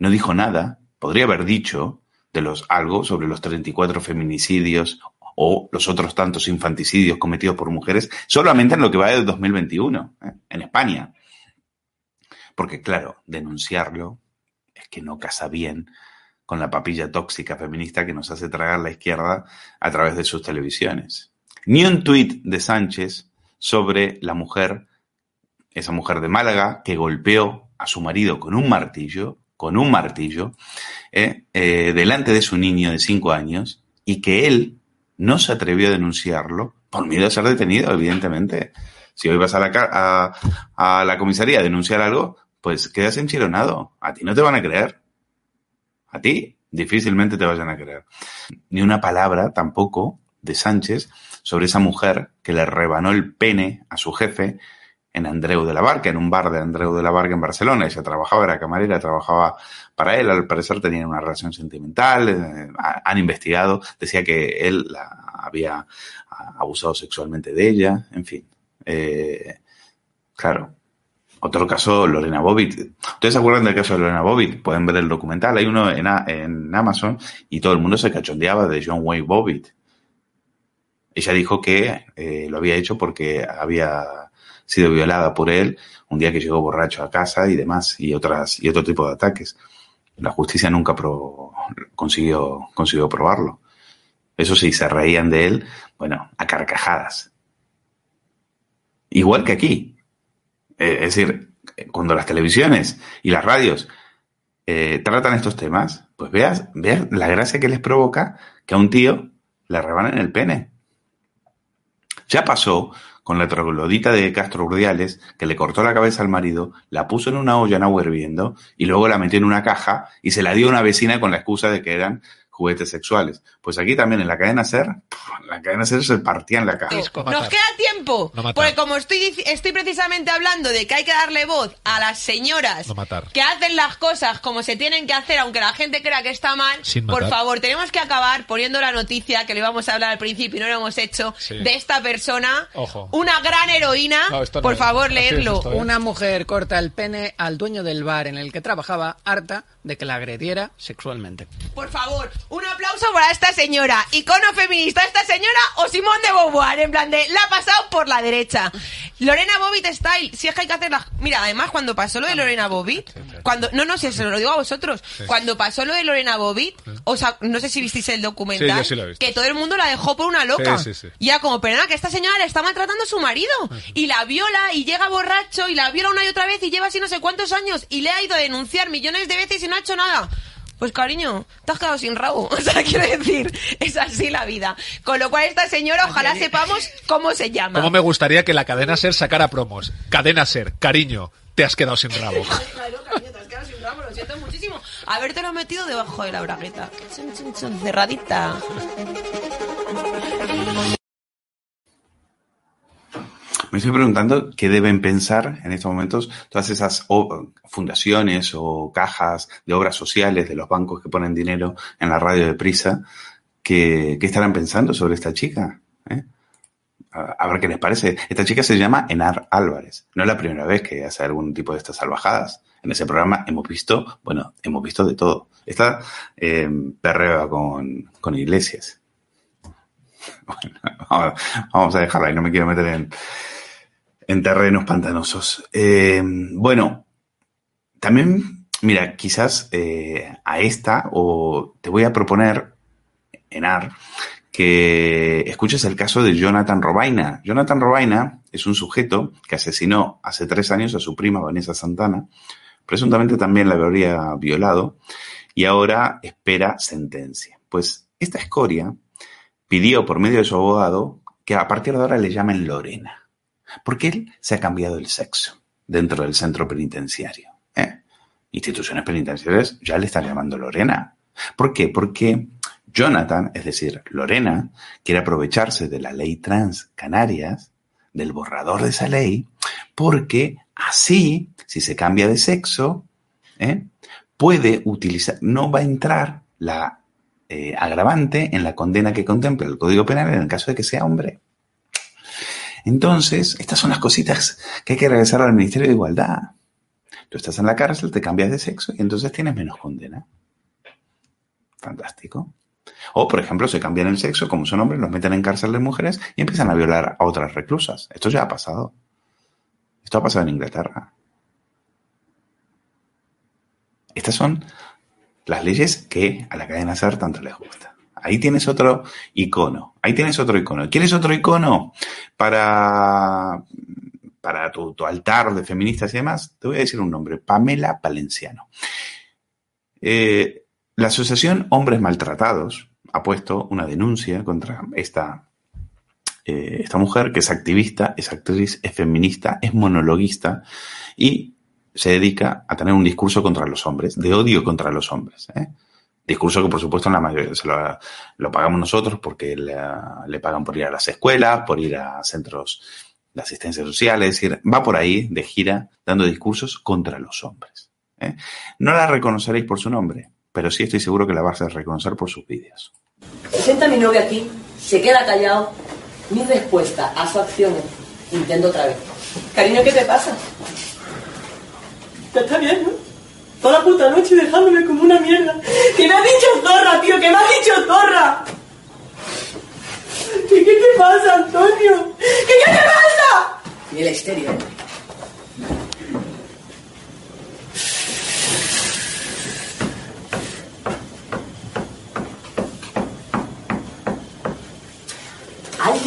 Speaker 5: no dijo nada, podría haber dicho de los, algo sobre los 34 feminicidios o los otros tantos infanticidios cometidos por mujeres solamente en lo que va de 2021, ¿eh? en España. Porque claro, denunciarlo es que no casa bien con la papilla tóxica feminista que nos hace tragar la izquierda a través de sus televisiones. Ni un tuit de Sánchez sobre la mujer, esa mujer de Málaga que golpeó a su marido con un martillo, con un martillo, eh, eh, delante de su niño de cinco años y que él no se atrevió a denunciarlo por miedo a ser detenido, evidentemente. Si hoy vas a la, a, la comisaría a denunciar algo, pues quedas enchironado. A ti no te van a creer. A ti difícilmente te vayan a creer. Ni una palabra tampoco de Sánchez sobre esa mujer que le rebanó el pene a su jefe en Andreu de la Barca, en un bar de Andreu de la Barca en Barcelona. Ella trabajaba, era camarera, trabajaba para él. Al parecer tenían una relación sentimental. Eh, han investigado. Decía que él la había abusado sexualmente de ella. En fin. Eh, claro. Otro caso, Lorena Bobbitt. ¿Ustedes se acuerdan del caso de Lorena Bobbitt? Pueden ver el documental. Hay uno en, en Amazon y todo el mundo se cachondeaba de John Wayne Bobbitt. Ella dijo que eh, lo había hecho porque había sido violada por él un día que llegó borracho a casa y demás, y otras, y otro tipo de ataques. La justicia nunca consiguió, consiguió probarlo. Eso sí, se reían de él, bueno, a carcajadas. Igual que aquí. Eh, es decir, cuando las televisiones y las radios eh, tratan estos temas, pues veas, veas la gracia que les provoca que a un tío le rebanen el pene. Ya pasó con la troglodita de Castro Urdiales, que le cortó la cabeza al marido, la puso en una olla en agua hirviendo y luego la metió en una caja y se la dio a una vecina con la excusa de que eran juguetes sexuales. Pues aquí también en la cadena SER, en la cadena SER se partían la caja.
Speaker 7: Nos queda tiempo,
Speaker 9: No
Speaker 7: porque como estoy, estoy precisamente hablando de que hay que darle voz a las señoras
Speaker 9: No matar.
Speaker 7: que hacen las cosas como se tienen que hacer, aunque la gente crea que está mal, por favor, tenemos que acabar poniendo la noticia que le íbamos a hablar al principio y no lo hemos hecho,
Speaker 9: Sí.
Speaker 7: de esta persona,
Speaker 9: Ojo.
Speaker 7: una gran heroína,
Speaker 9: No, esto no
Speaker 7: por
Speaker 9: es.
Speaker 7: favor,
Speaker 9: es
Speaker 7: leerlo.
Speaker 9: ¿eh?
Speaker 10: Una mujer corta el pene al dueño del bar en el que trabajaba, harta de que la agrediera sexualmente.
Speaker 7: Por favor, un aplauso para esta señora. Icono feminista, esta señora o Simón de Beauvoir, en plan de la ha pasado por la derecha. Lorena Bobbitt Style, si es que hay que hacer las... Mira, además cuando pasó lo de Lorena Bobbitt, cuando... No, no, si se lo digo a vosotros. Cuando pasó lo de Lorena Bobbitt, o sea, no sé si visteis el documental,
Speaker 9: Sí, yo sí lo he visto.
Speaker 7: que todo el mundo la dejó por una loca.
Speaker 9: Sí, sí, sí.
Speaker 7: Y Ya como, perdona, que esta señora le está maltratando a su marido. Y la viola y llega borracho y la viola una y otra vez y lleva así no sé cuántos años y le ha ido a denunciar millones de veces y no ha hecho nada. Pues cariño, te has quedado sin rabo. <laughs> O sea, quiero decir, es así la vida. Con lo cual esta señora, ojalá sepamos cómo se llama.
Speaker 9: ¿Cómo me gustaría que la cadena Ser sacara promos? Cadena Ser, cariño, te has quedado sin rabo. <laughs>
Speaker 7: Claro, cariño, te has quedado sin rabo, lo siento muchísimo. Habértelo metido debajo de la bragueta. Chun, chun, chun, cerradita.
Speaker 5: Me estoy preguntando qué deben pensar en estos momentos todas esas fundaciones o cajas de obras sociales de los bancos que ponen dinero en la radio de prisa. ¿Qué, estarán pensando sobre esta chica? ¿Eh? A, ver qué les parece. Esta chica se llama Enar Álvarez. No es la primera vez que hace algún tipo de estas salvajadas. En ese programa hemos visto, bueno, hemos visto de todo. Esta eh, perrea con, con iglesias. <laughs> Vamos a dejarla y no me quiero meter en, en terrenos pantanosos. Eh, bueno, también, mira, quizás eh, a esta, o te voy a proponer, Enar, que escuches el caso de Jonathan Robaina. Jonathan Robaina es un sujeto que asesinó hace tres años a su prima Vanessa Santana. Presuntamente también la habría violado y ahora espera sentencia. Pues esta escoria pidió por medio de su abogado que a partir de ahora le llamen Lorena porque él se ha cambiado el sexo dentro del centro penitenciario. ¿eh? Instituciones penitenciarias ya le están llamando Lorena. ¿Por qué? Porque Jonathan, es decir, Lorena, quiere aprovecharse de la ley trans Canarias, del borrador de esa ley, porque así, si se cambia de sexo, ¿eh? puede utilizar, no va a entrar la eh, agravante en la condena que contempla el Código Penal en el caso de que sea hombre. Entonces, estas son las cositas que hay que regresar al Ministerio de Igualdad. Tú estás en la cárcel, te cambias de sexo y entonces tienes menos condena. Fantástico. O, por ejemplo, se cambian el sexo, como son hombres, los meten en cárcel de mujeres y empiezan a violar a otras reclusas. Esto ya ha pasado. Esto ha pasado en Inglaterra. Estas son las leyes que a la cadena SER tanto les gusta. Ahí tienes otro icono. Ahí tienes otro icono. ¿Quieres otro icono para, para tu, altar de feministas y demás? Te voy a decir un nombre. Pamela Valenciano. Eh, la Asociación Hombres Maltratados ha puesto una denuncia contra esta, eh, esta mujer que es activista, es actriz, es feminista, es monologuista y se dedica a tener un discurso contra los hombres, de odio contra los hombres. ¿eh? Discurso que, por supuesto, en la mayoría se lo, lo pagamos nosotros porque le, le, pagan por ir a las escuelas, por ir a centros de asistencia social, es decir, va por ahí de gira dando discursos contra los hombres. ¿eh? No la reconoceréis por su nombre, pero sí estoy seguro que la vas a reconocer por sus vídeos.
Speaker 11: Se sienta mi novio aquí, se queda callado, mi respuesta a su acción es, intento otra vez. Cariño, ¿qué te pasa?
Speaker 12: Ya está bien, ¿no? Toda la puta noche dejándome como una mierda. ¡Que me has dicho zorra, tío! ¡Que me has dicho zorra! ¿Qué, qué te pasa, Antonio? ¿Qué, qué te pasa?
Speaker 11: Y el exterior.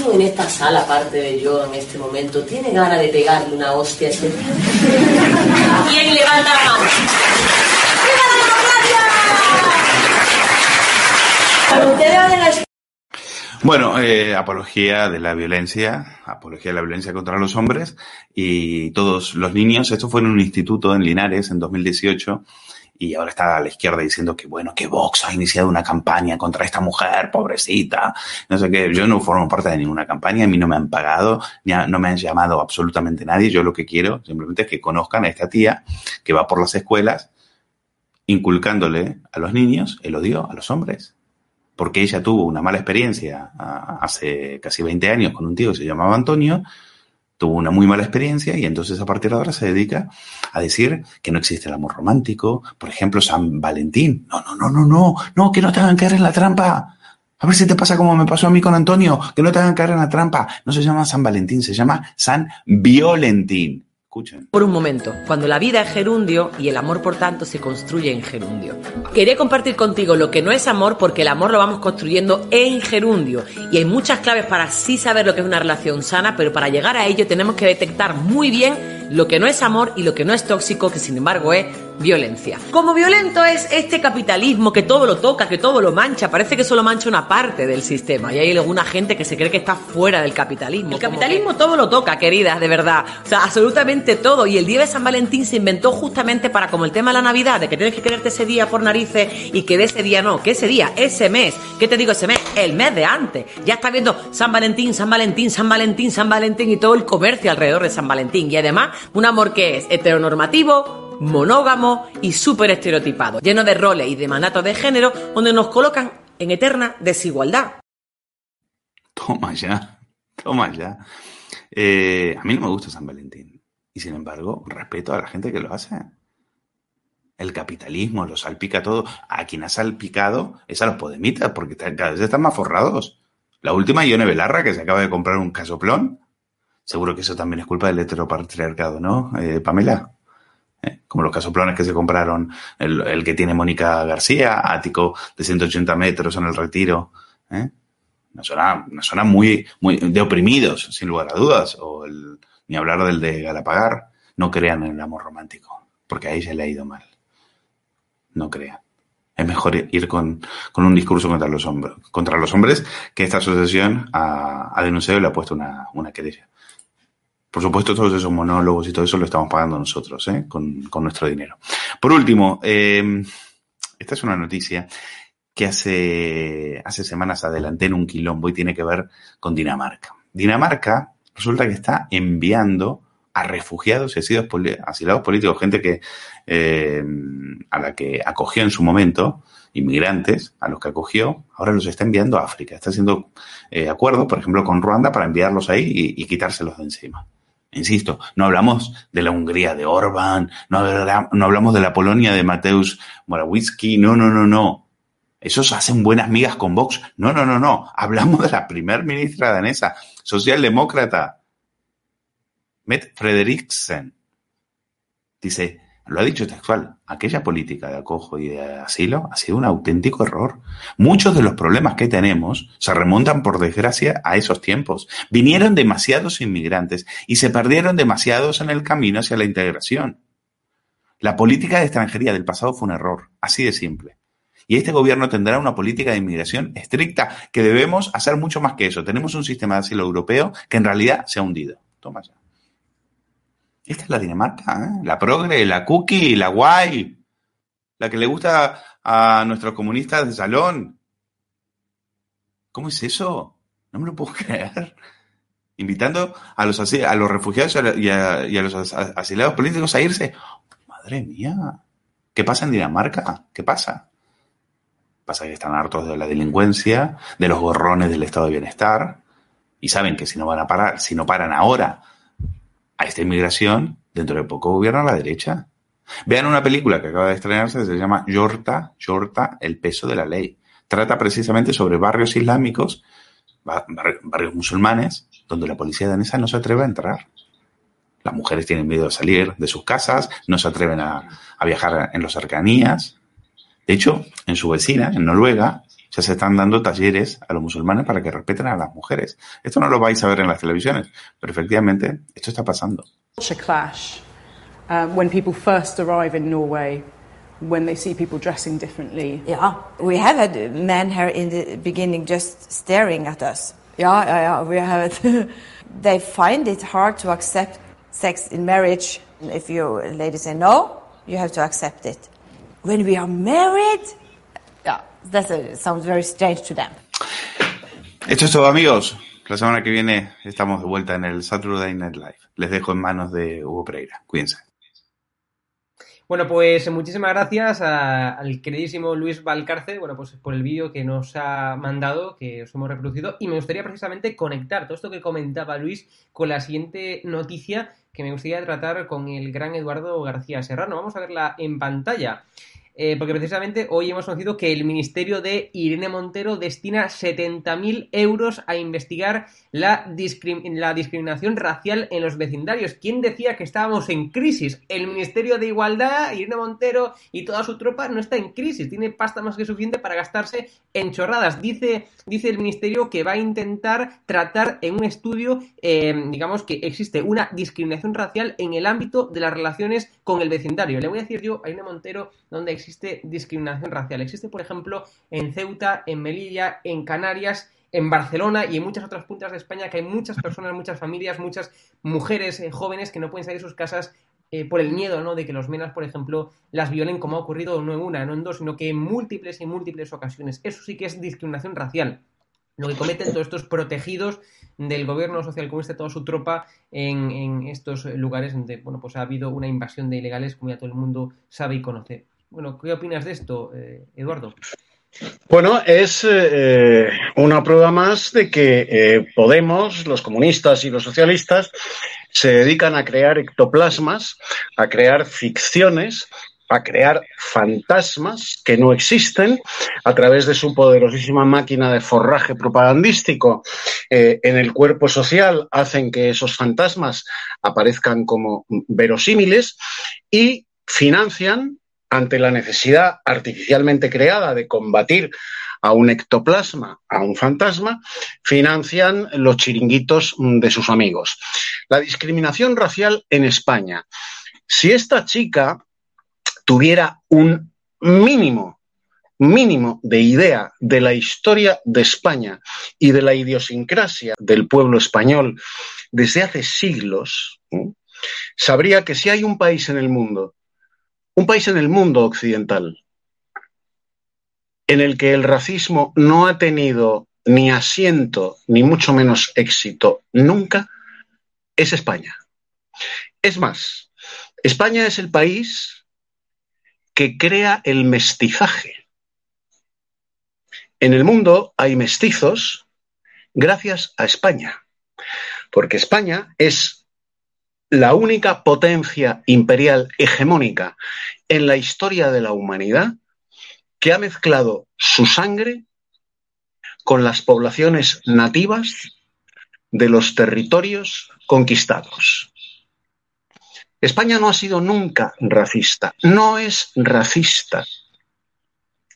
Speaker 11: ¿Alguien en esta sala, aparte de yo en este momento, tiene ganas de pegarle una hostia a este tío? ¿Quién levanta la mano?
Speaker 5: Bueno, eh, apología de la violencia, apología de la violencia contra los hombres y todos los niños. Esto fue en un instituto en Linares en 2018 y ahora está a la izquierda diciendo que bueno, que Vox ha iniciado una campaña contra esta mujer, pobrecita, no sé qué, yo no formo parte de ninguna campaña, a mí no me han pagado, ni no me han llamado absolutamente nadie, yo lo que quiero simplemente es que conozcan a esta tía que va por las escuelas inculcándole a los niños el odio a los hombres. Porque ella tuvo una mala experiencia hace casi 20 años con un tío que se llamaba Antonio, tuvo una muy mala experiencia y entonces a partir de ahora se dedica a decir que no existe el amor romántico, por ejemplo, San Valentín. No, no, no, no, no, no, que no te hagan caer en la trampa. A ver si te pasa como me pasó a mí con Antonio, que no te hagan caer en la trampa. No se llama San Valentín, se llama San Violentín.
Speaker 11: Por un momento, cuando la vida es gerundio y el amor, por tanto, se construye en gerundio. Quería compartir contigo lo que no es amor porque el amor lo vamos construyendo en gerundio. Y hay muchas claves para así saber lo que es una relación sana, pero para llegar a ello tenemos que detectar muy bien lo que no es amor y lo que no es tóxico, que sin embargo es violencia. Como violento es este capitalismo que todo lo toca, que todo lo mancha, parece que solo mancha una parte del sistema y hay alguna gente que se cree que está fuera del capitalismo. El capitalismo todo lo toca, queridas, de verdad. O sea, absolutamente todo. Y el día de San Valentín se inventó justamente para, como el tema de la Navidad, de que tienes que quererte ese día por narices y que de ese día no, que ese día, ese mes, ¿qué te digo ese mes? El mes de antes. Ya está viendo San Valentín, San Valentín, San Valentín, San Valentín y todo el comercio alrededor de San Valentín. Y además, un amor que es heteronormativo, monógamo y súper estereotipado, lleno de roles y de mandatos de género donde nos colocan en eterna desigualdad.
Speaker 5: Toma ya, toma ya. Eh, a mí no me gusta San Valentín. Y sin embargo, respeto a la gente que lo hace. El capitalismo lo salpica todo. A quien ha salpicado es a los podemitas, porque cada vez están más forrados. La última, Ione Belarra, que se acaba de comprar un casoplón. Seguro que eso también es culpa del heteropatriarcado, ¿no, eh, Pamela? ¿Eh? Como los casoplones que se compraron, el, el, que tiene Mónica García, ático de 180 metros en el retiro. ¿eh? Una zona, una zona muy, muy de oprimidos, sin lugar a dudas. O el, ni hablar del de Galapagar. No crean en el amor romántico, porque ahí se le ha ido mal. No crean. Es mejor ir con, un discurso contra los hombres, contra los hombres que esta asociación ha, denunciado y le ha puesto una querella. Por supuesto, todos esos monólogos y todo eso lo estamos pagando nosotros, ¿eh? con, nuestro dinero. Por último, eh, esta es una noticia que hace, hace semanas adelanté en un quilombo y tiene que ver con Dinamarca. Dinamarca resulta que está enviando a refugiados y asilados políticos, gente que eh, a la que acogió en su momento, inmigrantes a los que acogió, ahora los está enviando a África. Está haciendo eh, acuerdos, por ejemplo, con Ruanda para enviarlos ahí y, quitárselos de encima. Insisto, no hablamos de la Hungría de Orban, no, hablamos de la Polonia de Mateusz Morawiecki, no, no, no, no. Esos hacen buenas migas con Vox. No, no, no, no. Hablamos de la primer ministra danesa, socialdemócrata, Mette Frederiksen. Dice, lo ha dicho textual, aquella política de acojo y de asilo ha sido un auténtico error. Muchos de los problemas que tenemos se remontan, por desgracia, a esos tiempos. Vinieron demasiados inmigrantes y se perdieron demasiados en el camino hacia la integración. La política de extranjería del pasado fue un error, así de simple. Y este gobierno tendrá una política de inmigración estricta, que debemos hacer mucho más que eso. Tenemos un sistema de asilo europeo que en realidad se ha hundido. Toma ya. Esta es la Dinamarca, ¿eh? la progre, la cookie, la guay, la que le gusta a nuestros comunistas de salón. ¿Cómo es eso? No me lo puedo <laughs> creer. Invitando a los, refugiados y a, y a los asilados políticos a irse. Madre mía. ¿Qué pasa en Dinamarca? ¿Qué pasa? Pasa que están hartos de la delincuencia, de los gorrones del estado de bienestar, y saben que si no van a parar, si no paran ahora a esta inmigración, dentro de poco gobierna la derecha. Vean una película que acaba de estrenarse, se llama Yorta, Yorta, el peso de la ley. Trata precisamente sobre barrios islámicos, barrios musulmanes, donde la policía danesa no se atreve a entrar. Las mujeres tienen miedo de salir de sus casas, no se atreven a, a viajar en las cercanías. De hecho, en su vecina, en Noruega, se están dando talleres a los musulmanes para que respeten a las mujeres. Esto no lo vais a ver en las televisiones, pero efectivamente esto está pasando.
Speaker 13: clash uh, when people first arrive in Norway when they see people dressing differently.
Speaker 14: Yeah, we have had men here in the beginning just staring at us.
Speaker 13: Yeah, yeah, yeah we have it. <laughs>
Speaker 14: they find it hard to accept sex in marriage. If you ladies say no, you have to accept it. When we are married, that sounds very strange to them.
Speaker 5: Esto es todo, amigos. La semana que viene estamos de vuelta en el Saturday Night Live. Les dejo en manos de Hugo Pereira. Cuídense.
Speaker 1: Bueno, pues muchísimas gracias a, al queridísimo Luis Valcarce, bueno, pues por el vídeo que nos ha mandado, que os hemos reproducido, y me gustaría precisamente conectar todo esto que comentaba Luis con la siguiente noticia que me gustaría tratar con el gran Eduardo García Serrano. Vamos a verla en pantalla. Eh, porque precisamente hoy hemos conocido que el Ministerio de Irene Montero destina 70.000 euros a investigar la, la discriminación racial en los vecindarios. ¿Quién decía que estábamos en crisis? El Ministerio de Igualdad, Irene Montero y toda su tropa no está en crisis, tiene pasta más que suficiente para gastarse en chorradas. Dice, dice el Ministerio que va a intentar tratar en un estudio, eh, digamos, que existe una discriminación racial en el ámbito de las relaciones con el vecindario. Le voy a decir yo a Irene Montero dónde existe existe discriminación racial. Existe, por ejemplo, en Ceuta, en Melilla, en Canarias, en Barcelona y en muchas otras puntas de España que hay muchas personas, muchas familias, muchas mujeres eh, jóvenes que no pueden salir de sus casas eh, por el miedo ¿no? de que los menas, por ejemplo, las violen como ha ocurrido no en una, no en dos, sino que en múltiples y múltiples ocasiones. Eso sí que es discriminación racial. Lo que cometen todos estos protegidos del gobierno social comunista, toda su tropa en, en estos lugares donde bueno, pues ha habido una invasión de ilegales, como ya todo el mundo sabe y conoce. Bueno, ¿qué opinas de esto, eh, Eduardo?
Speaker 3: Bueno, es eh, una prueba más de que eh, Podemos, los comunistas y los socialistas se dedican a crear ectoplasmas, a crear ficciones, a crear fantasmas que no existen a través de su poderosísima máquina de forraje propagandístico en el cuerpo social, hacen que esos fantasmas aparezcan como verosímiles y financian ante la necesidad artificialmente creada de combatir a un ectoplasma, a un fantasma, financian los chiringuitos de sus amigos. La discriminación racial en España. Si esta chica tuviera un mínimo, mínimo de idea de la historia de España y de la idiosincrasia del pueblo español desde hace siglos, sabría que si hay un país en el mundo un país en el mundo occidental en el que el racismo no ha tenido ni asiento, ni mucho menos éxito nunca, es España. Es más, España es el país que crea el mestizaje. En el mundo hay mestizos gracias a España, porque España es la única potencia imperial hegemónica en la historia de la humanidad que ha mezclado su sangre con las poblaciones nativas de los territorios conquistados. España no ha sido nunca racista, no es racista.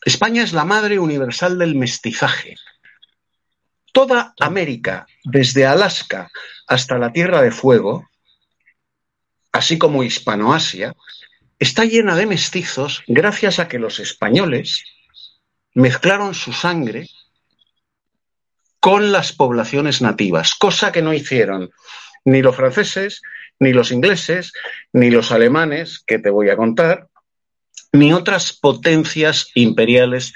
Speaker 3: España es la madre universal del mestizaje. Toda América, desde Alaska hasta la Tierra de Fuego, así como Hispanoasia, está llena de mestizos gracias a que los españoles mezclaron su sangre con las poblaciones nativas, cosa que no hicieron ni los franceses, ni los ingleses, ni los alemanes, que te voy a contar, ni otras potencias imperiales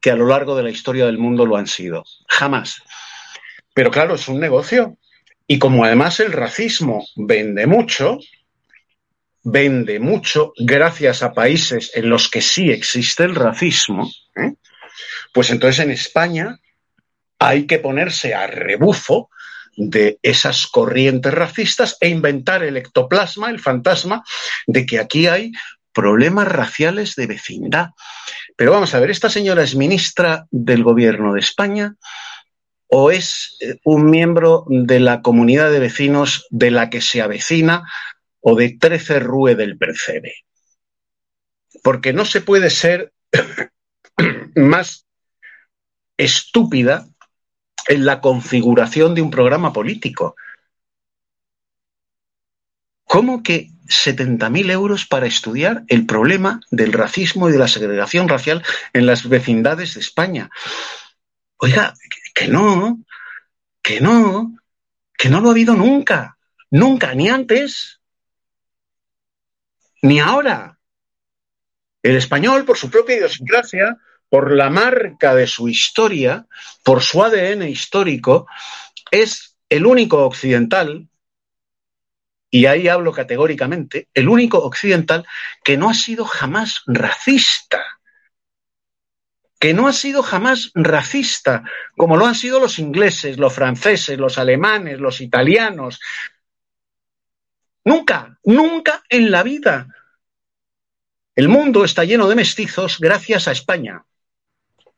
Speaker 3: que a lo largo de la historia del mundo lo han sido. Jamás. Pero claro, es un negocio. Y como además el racismo vende mucho, vende mucho gracias a países en los que sí existe el racismo, ¿eh? pues entonces en España hay que ponerse a rebufo de esas corrientes racistas e inventar el ectoplasma, el fantasma, de que aquí hay problemas raciales de vecindad. Pero vamos a ver, ¿esta señora es ministra del gobierno de España o es eh, un miembro de la comunidad de vecinos de la que se avecina o de trece rue del percebe. Porque no se puede ser <coughs> más estúpida en la configuración de un programa político. ¿Cómo que 70.000 euros para estudiar el problema del racismo y de la segregación racial en las vecindades de España? Oiga, que no, que no, que no lo ha habido nunca, nunca, ni antes, ni ahora. El español, por su propia idiosincrasia, por la marca de su historia, por su ADN histórico, es el único occidental, y ahí hablo categóricamente, el único occidental que no ha sido jamás racista, que no ha sido jamás racista, como lo han sido los ingleses, los franceses, los alemanes, los italianos, Nunca, nunca en la vida. El mundo está lleno de mestizos gracias a España.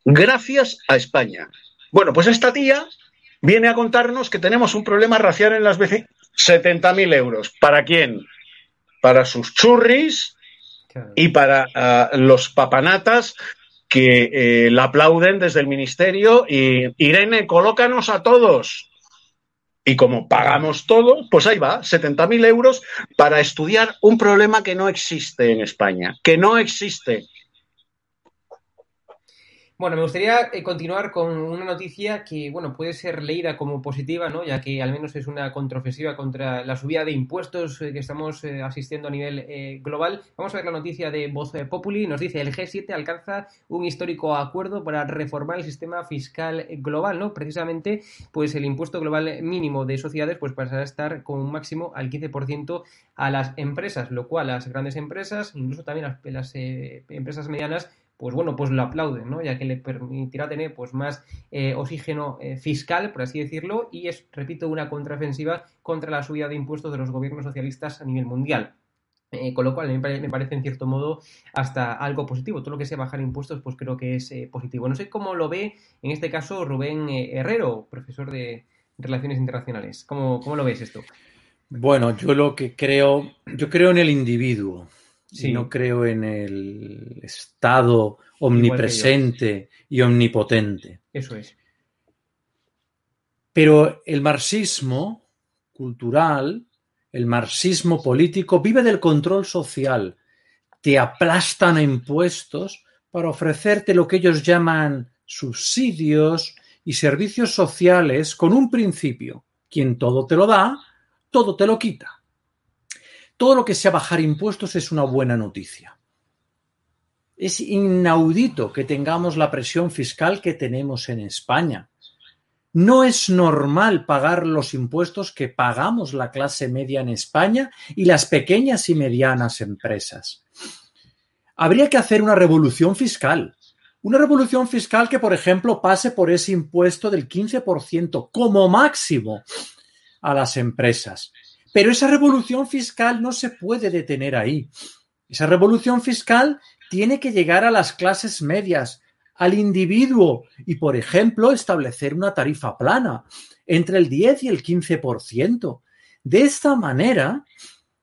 Speaker 3: Gracias a España. Bueno, pues esta tía viene a contarnos que tenemos un problema racial en las vecinas. 70.000 euros. ¿Para quién? Para sus churris y para uh, los papanatas que eh, la aplauden desde el ministerio y Irene, colócanos a todos. Y como pagamos todo, pues ahí va, 70.000 euros para estudiar un problema que no existe en España, que no existe.
Speaker 1: Bueno, me gustaría eh, continuar con una noticia que, bueno, puede ser leída como positiva, ¿no? Ya que al menos es una contraofensiva contra la subida de impuestos eh, que estamos eh, asistiendo a nivel global. Vamos a ver la noticia de Voz Populi. Nos dice el G7 alcanza un histórico acuerdo para reformar el sistema fiscal global, ¿no? Precisamente, pues el impuesto global mínimo de sociedades, pues pasará a estar con un máximo al 15% a las empresas, lo cual las grandes empresas, incluso también las, las empresas medianas, pues bueno, pues lo aplauden, ¿no? Ya que le permitirá tener pues más eh, oxígeno eh, fiscal, por así decirlo, y es, repito, una contraofensiva contra la subida de impuestos de los gobiernos socialistas a nivel mundial. Eh, con lo cual me, parece en cierto modo hasta algo positivo. Todo lo que sea bajar impuestos, pues creo que es positivo. No sé cómo lo ve en este caso Rubén Herrero, profesor de Relaciones Internacionales. ¿Cómo, ¿Cómo lo ves esto?
Speaker 4: Bueno, yo lo que creo, yo creo en el individuo. Sí. No creo en el Estado omnipresente y omnipotente.
Speaker 1: Eso es.
Speaker 4: Pero el marxismo cultural, el marxismo político, vive del control social. Te aplastan a impuestos para ofrecerte lo que ellos llaman subsidios y servicios sociales con un principio. Quien todo te lo da, todo te lo quita todo lo que sea bajar impuestos es una buena noticia. Es inaudito que tengamos la presión fiscal que tenemos en España. No es normal pagar los impuestos que pagamos la clase media en España y las pequeñas y medianas empresas. Habría que hacer una revolución fiscal. Una revolución fiscal que, por ejemplo, pase por ese impuesto del 15% como máximo a las empresas. Pero esa revolución fiscal no se puede detener ahí. Esa revolución fiscal tiene que llegar a las clases medias, al individuo y, por ejemplo, establecer una tarifa plana entre el 10 y el 15%. De esta manera,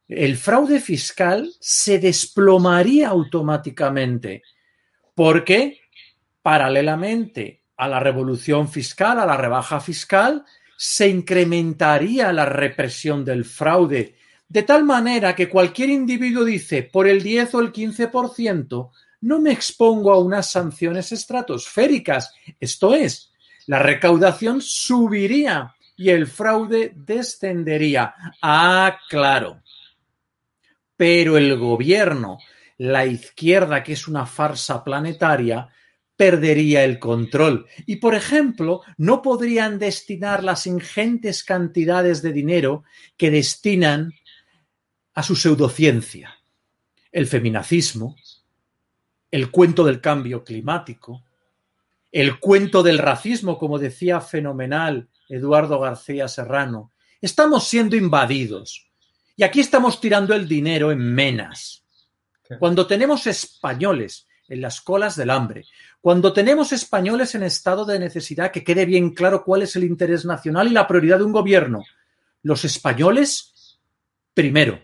Speaker 4: el fraude fiscal se desplomaría automáticamente, porque paralelamente a la revolución fiscal, a la rebaja fiscal, se incrementaría la represión del fraude, de tal manera que cualquier individuo dice, por el 10 o el 15%, no me expongo a unas sanciones estratosféricas. Esto es, la recaudación subiría y el fraude descendería. Ah, claro. Pero el gobierno, la izquierda, que es una farsa planetaria, perdería el control y, por ejemplo, no podrían destinar las ingentes cantidades de dinero que destinan a su pseudociencia, el feminacismo, el cuento del cambio climático, el cuento del racismo, como decía fenomenal Eduardo García Serrano. Estamos siendo invadidos y aquí estamos tirando el dinero en menas. Cuando tenemos españoles en las colas del hambre. Cuando tenemos españoles en estado de necesidad, que quede bien claro cuál es el interés nacional y la prioridad de un gobierno. Los españoles primero.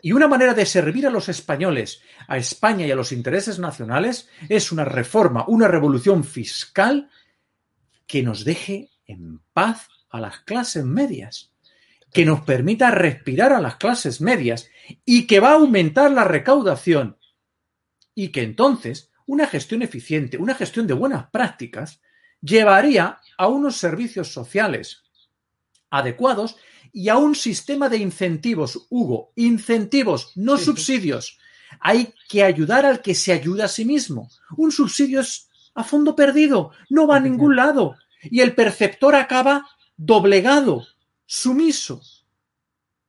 Speaker 4: Y una manera de servir a los españoles, a España y a los intereses nacionales es una reforma, una revolución fiscal que nos deje en paz a las clases medias, que nos permita respirar a las clases medias y que va a aumentar la recaudación y que entonces una gestión eficiente, una gestión de buenas prácticas, llevaría a unos servicios sociales adecuados y a un sistema de incentivos, Hugo, incentivos, no subsidios. Hay que ayudar al que se ayuda a sí mismo. Un subsidio es a fondo perdido, no va a ningún lado. Y el perceptor acaba doblegado, sumiso.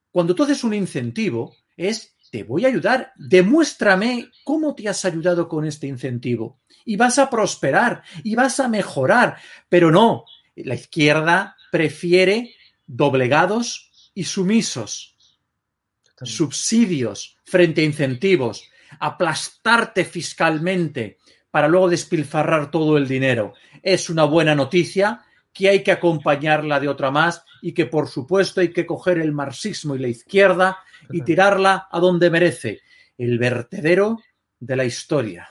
Speaker 4: Cuando tú haces un incentivo, es te voy a ayudar, demuéstrame cómo te has ayudado con este incentivo. Y vas a prosperar y vas a mejorar. Pero no, la izquierda prefiere doblegados y sumisos, subsidios frente a incentivos. aplastarte fiscalmente para luego despilfarrar todo el dinero. Es una buena noticia que hay que acompañarla de otra más y que por supuesto hay que coger el marxismo y la izquierda y tirarla a donde merece, el vertedero de la historia.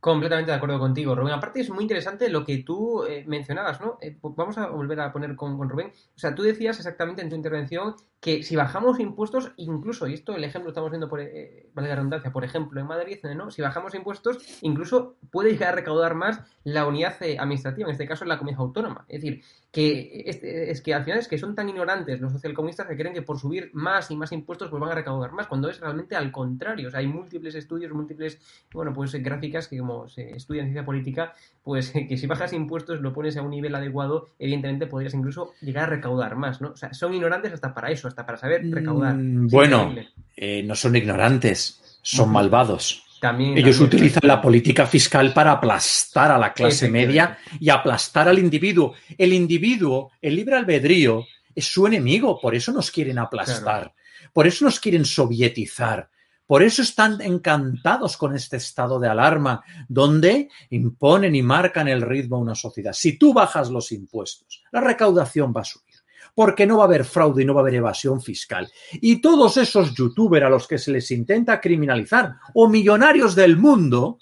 Speaker 1: Completamente de acuerdo contigo, Rubén. Aparte es muy interesante lo que tú eh, mencionabas, ¿no? Eh, vamos a volver a poner con, con, Rubén. O sea, tú decías exactamente en tu intervención que si bajamos impuestos, incluso, y esto el ejemplo estamos viendo, por, eh, vale la redundancia, por ejemplo, en Madrid. Si bajamos impuestos, incluso puede llegar a recaudar más la unidad administrativa, en este caso la comunidad autónoma. Es decir, que es, es, que al final es que son tan ignorantes los socialcomunistas que creen que por subir más y más impuestos pues van a recaudar más, cuando es realmente al contrario. O sea, hay múltiples estudios, múltiples, bueno, pues gráficas que como se estudia en ciencia política, pues <laughs> que si bajas impuestos, lo pones a un nivel adecuado, evidentemente podrías incluso llegar a recaudar más, ¿no? O sea, son ignorantes hasta para eso, hasta para saber recaudar.
Speaker 4: Mm, bueno, eh, no son ignorantes, son malvados. También, Ellos utilizan la política fiscal para aplastar a la clase media y aplastar al individuo. El individuo, el libre albedrío, es su enemigo, por eso nos quieren aplastar, por eso nos quieren sovietizar, por eso están encantados con este estado de alarma, donde imponen y marcan el ritmo a una sociedad. Si tú bajas los impuestos, la recaudación va a subir, porque no va a haber fraude y no va a haber evasión fiscal. Y todos esos youtubers a los que se les intenta criminalizar, o millonarios del mundo,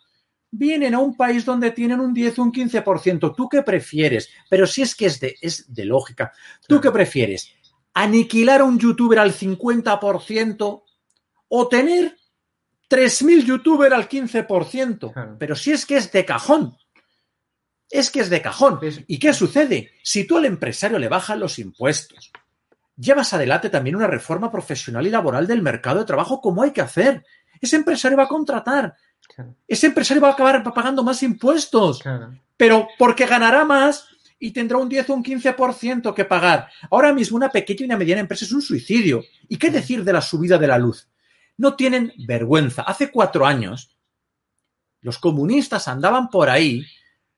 Speaker 4: vienen a un país donde tienen un 10 o un 15%. ¿Tú qué prefieres? Pero si es que es de, es de lógica. ¿Tú qué prefieres? ¿Aniquilar a un youtuber al 50% o tener 3.000 youtubers al 15%. Pero si es que es de cajón. Es que es de cajón. ¿Y qué sucede? Si tú al empresario le bajas los impuestos, llevas adelante también una reforma profesional y laboral del mercado de trabajo como hay que hacer. Ese empresario va a contratar. Ese empresario va a acabar pagando más impuestos. Pero porque ganará más y tendrá un 10 o un 15% que pagar. Ahora mismo una pequeña y una mediana empresa es un suicidio. ¿Y qué decir de la subida de la luz? No tienen vergüenza. Hace cuatro años, los comunistas andaban por ahí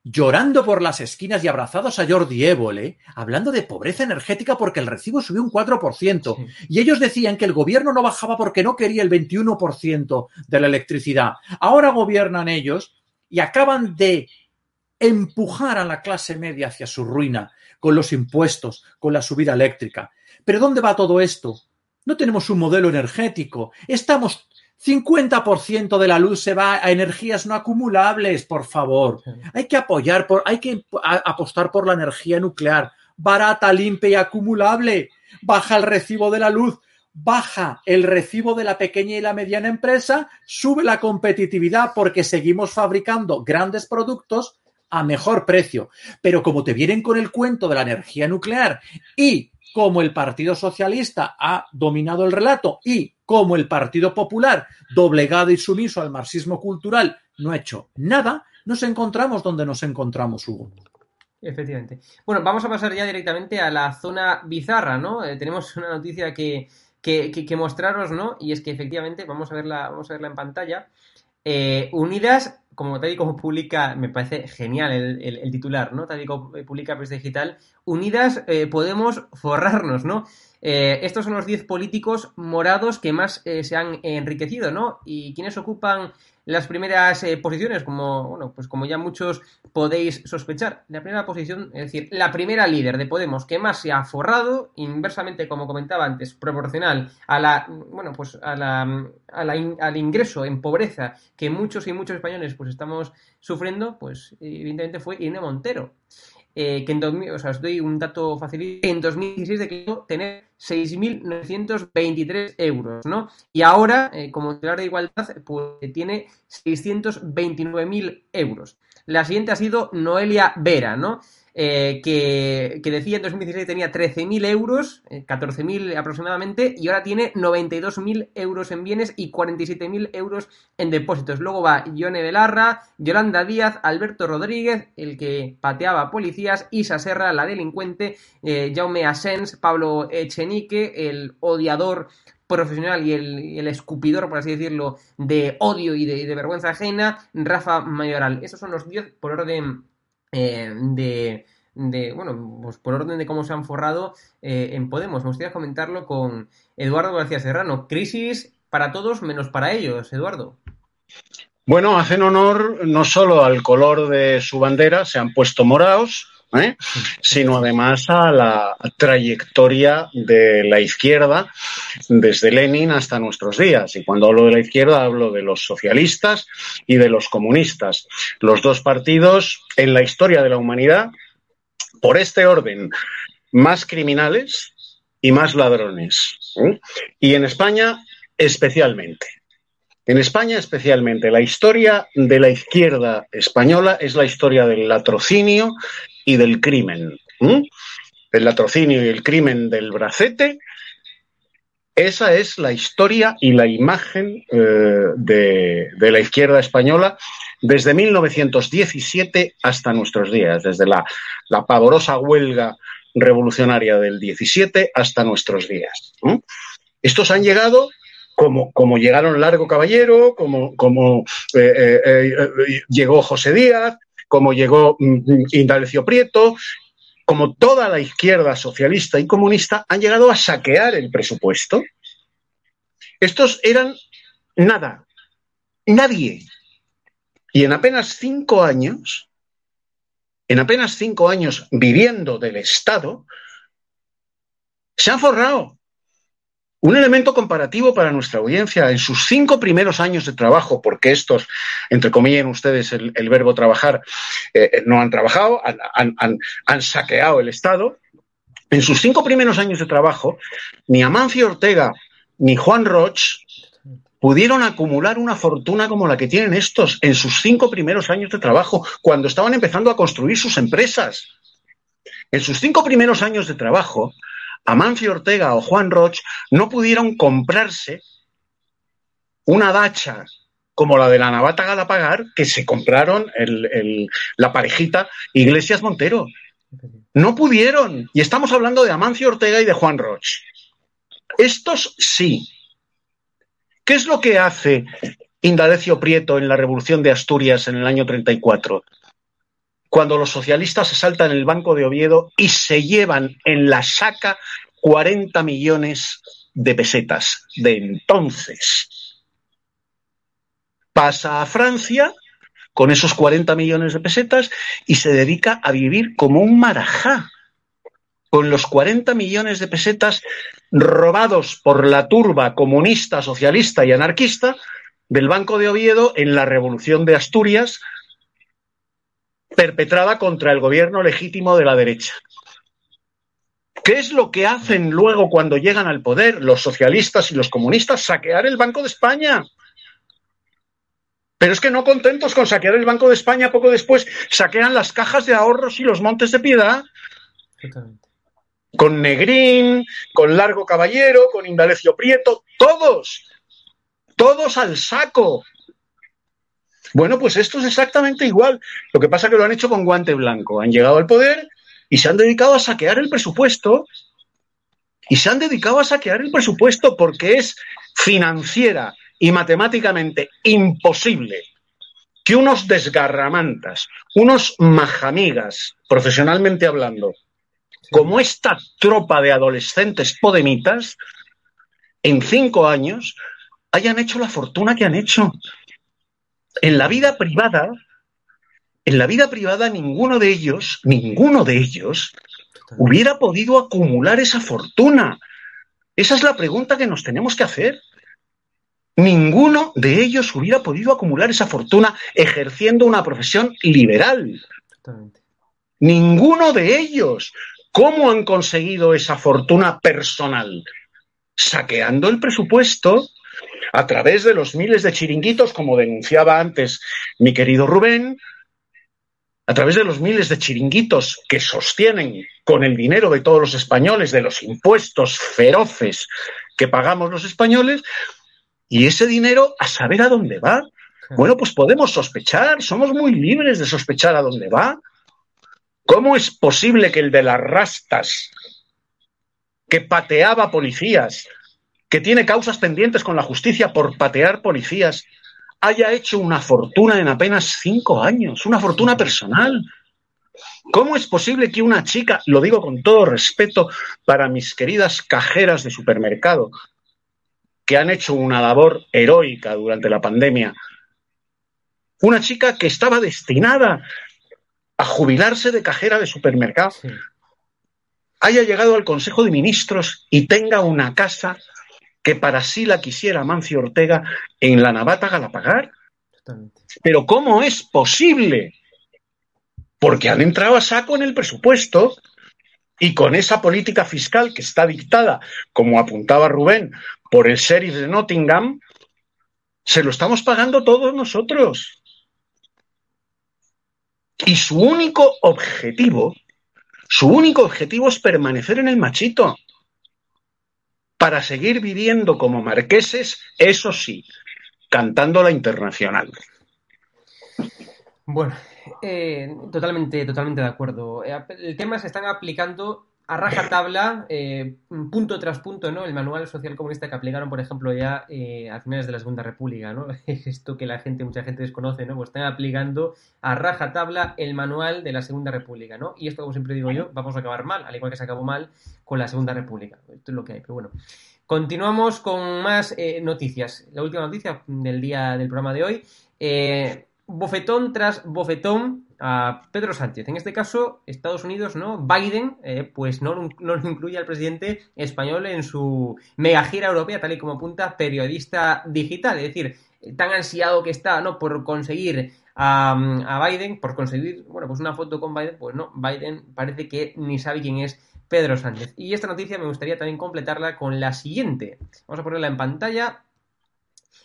Speaker 4: llorando por las esquinas y abrazados a Jordi Évole, hablando de pobreza energética porque el recibo subió un 4%. Y ellos decían que el gobierno no bajaba porque no quería el 21% de la electricidad. Ahora gobiernan ellos y acaban de empujar a la clase media hacia su ruina con los impuestos, con la subida eléctrica. Pero ¿dónde va todo esto? No tenemos un modelo energético. Estamos 50% de la luz se va a energías no acumulables, por favor. Hay que apoyar, por, hay que apostar por la energía nuclear, barata, limpia y acumulable. Baja el recibo de la luz, baja el recibo de la pequeña y la mediana empresa, sube la competitividad porque seguimos fabricando grandes productos a mejor precio. Pero como te vienen con el cuento de la energía nuclear y como el Partido Socialista ha dominado el relato y como el Partido Popular, doblegado y sumiso al marxismo cultural, no ha hecho nada, nos encontramos donde nos encontramos, Hugo.
Speaker 1: Efectivamente. Bueno, vamos a pasar ya directamente a la zona bizarra, ¿no? Eh, tenemos una noticia que, que, mostraros, ¿no? Y es que efectivamente, vamos a verla, vamos a verla en pantalla. Eh, unidas como tal y como publica, me parece genial el, titular, ¿no? Tal y como publica Press Digital, unidas eh, podemos forrarnos, ¿no? Eh, estos son los 10 políticos morados que más eh, se han enriquecido, ¿no? Y quienes ocupan las primeras eh, posiciones, como, bueno, pues como ya muchos podéis sospechar. La primera posición, es decir, la primera líder de Podemos que más se ha forrado, inversamente, como comentaba antes, proporcional a la, bueno, pues a la, al ingreso en pobreza que muchos y muchos españoles pues estamos sufriendo, pues evidentemente fue Irene Montero. Eh, que en 2000, o sea, os doy un dato facilito, en 2016 declaró tener 6.923 euros, ¿no? Y ahora, eh, como titular de igualdad, pues tiene 629.000 euros. La siguiente ha sido Noelia Vera, ¿no? Eh, que, que, decía en 2016 tenía 13.000 euros, 14.000 eh, aproximadamente, y ahora tiene 92.000 euros en bienes y 47.000 euros en depósitos. Luego va Yone Belarra, Yolanda Díaz, Alberto Rodríguez, el que pateaba policías, Isa Serra, la delincuente, eh, Jaume Asens, Pablo Echenique, el odiador profesional y el, escupidor, por así decirlo, de odio y de, de vergüenza ajena, Rafa Mayoral. Esos son los 10 por orden eh, de, de, bueno, pues por orden de cómo se han forrado eh, en Podemos. Me gustaría comentarlo con Eduardo García Serrano. Crisis para todos menos para ellos, Eduardo.
Speaker 3: Bueno, hacen honor no solo al color de su bandera, se han puesto morados, ¿eh? sino además a la trayectoria de la izquierda desde Lenin hasta nuestros días. Y cuando hablo de la izquierda hablo de los socialistas y de los comunistas, los dos partidos en la historia de la humanidad, por este orden, más criminales y más ladrones. ¿eh? Y en España especialmente. En España especialmente, la historia de la izquierda española es la historia del latrocinio y del crimen. El latrocinio y el crimen del bracete, esa es la historia y la imagen eh, de, de, la izquierda española desde 1917 hasta nuestros días, desde la, la pavorosa huelga revolucionaria del 17 hasta nuestros días. Estos han llegado como, como llegaron Largo Caballero, como, como eh, eh, llegó José Díaz, como llegó mm, Indalecio Prieto, como toda la izquierda socialista y comunista, han llegado a saquear el presupuesto. Estos eran nada, nadie. Y en apenas cinco años, en apenas cinco años viviendo del Estado, se han forrado. Un elemento comparativo para nuestra audiencia, en sus cinco primeros años de trabajo, porque estos, entre comillas, ustedes el, verbo trabajar, eh, no han trabajado, han, saqueado el Estado, en sus cinco primeros años de trabajo, ni Amancio Ortega ni Juan Roch pudieron acumular una fortuna como la que tienen estos en sus cinco primeros años de trabajo, cuando estaban empezando a construir sus empresas. En sus cinco primeros años de trabajo, Amancio Ortega o Juan Roch no pudieron comprarse una dacha como la de la Navata Galapagar que se compraron el, la parejita Iglesias Montero. No pudieron. Y estamos hablando de Amancio Ortega y de Juan Roch. Estos sí. ¿Qué es lo que hace Indalecio Prieto en la Revolución de Asturias en el año 34? Cuando los socialistas asaltan el Banco de Oviedo y se llevan en la saca 40 millones de pesetas de entonces. Pasa a Francia con esos 40 millones de pesetas y se dedica a vivir como un marajá, con los 40 millones de pesetas robados por la turba comunista, socialista y anarquista del Banco de Oviedo en la Revolución de Asturias perpetrada contra el gobierno legítimo de la derecha. ¿Qué es lo que hacen luego cuando llegan al poder los socialistas y los comunistas? Saquear el Banco de España. Pero es que no contentos con saquear el Banco de España, poco después saquean las cajas de ahorros y los montes de piedad. Con Negrín, con Largo Caballero, con Indalecio Prieto, todos, todos al saco. Bueno, pues esto es exactamente igual. Lo que pasa es que lo han hecho con guante blanco. Han llegado al poder y se han dedicado a saquear el presupuesto. Y se han dedicado a saquear el presupuesto porque es financiera y matemáticamente imposible que unos desgarramantas, unos majamigas, profesionalmente hablando, como esta tropa de adolescentes podemitas, en cinco años hayan hecho la fortuna que han hecho. En la vida privada, en la vida privada ninguno de ellos, ninguno de ellos hubiera podido acumular esa fortuna. Esa es la pregunta que nos tenemos que hacer. Ninguno de ellos hubiera podido acumular esa fortuna ejerciendo una profesión liberal. Ninguno de ellos. ¿Cómo han conseguido esa fortuna personal? Saqueando el presupuesto a través de los miles de chiringuitos, como denunciaba antes mi querido Rubén, a través de los miles de chiringuitos que sostienen con el dinero de todos los españoles, de los impuestos feroces que pagamos los españoles, y ese dinero a saber a dónde va. Bueno, pues podemos sospechar, somos muy libres de sospechar a dónde va. ¿Cómo es posible que el de las rastas, que pateaba policías, que tiene causas pendientes con la justicia por patear policías, haya hecho una fortuna en apenas cinco años, una fortuna personal. ¿Cómo es posible que una chica, lo digo con todo respeto para mis queridas cajeras de supermercado, que han hecho una labor heroica durante la pandemia, una chica que estaba destinada a jubilarse de cajera de supermercado, haya llegado al Consejo de Ministros y tenga una casa que para sí la quisiera Mancio Ortega en la Navata Galapagar. Pero ¿cómo es posible? Porque han entrado a saco en el presupuesto y con esa política fiscal que está dictada, como apuntaba Rubén, por el sheriff de Nottingham, se lo estamos pagando todos nosotros. Y su único objetivo, su único objetivo es permanecer en el machito. Para seguir viviendo como marqueses, eso sí, cantando la internacional.
Speaker 1: Bueno, eh, totalmente, totalmente de acuerdo. Eh, el tema se están aplicando a rajatabla, eh, punto tras punto, ¿no? El manual social comunista que aplicaron, por ejemplo, ya eh, a finales de la Segunda República, ¿no? <laughs> Esto que la gente, mucha gente desconoce, ¿no? Pues están aplicando a rajatabla el manual de la Segunda República, ¿no? Y esto, como siempre digo yo, vamos a acabar mal, al igual que se acabó mal con la Segunda República. Esto es lo que hay, pero bueno. Continuamos con más eh, noticias. La última noticia del día del programa de hoy. Eh, bofetón tras bofetón Pedro Sánchez. En este caso, Estados Unidos, ¿no? Biden, eh, pues no, no lo incluye al presidente español en su mega gira europea, tal y como apunta periodista digital. Es decir, tan ansiado que está, ¿no? Por conseguir a, a, Biden, por conseguir, bueno, pues una foto con Biden, pues no, Biden parece que ni sabe quién es Pedro Sánchez. Y esta noticia me gustaría también completarla con la siguiente. Vamos a ponerla en pantalla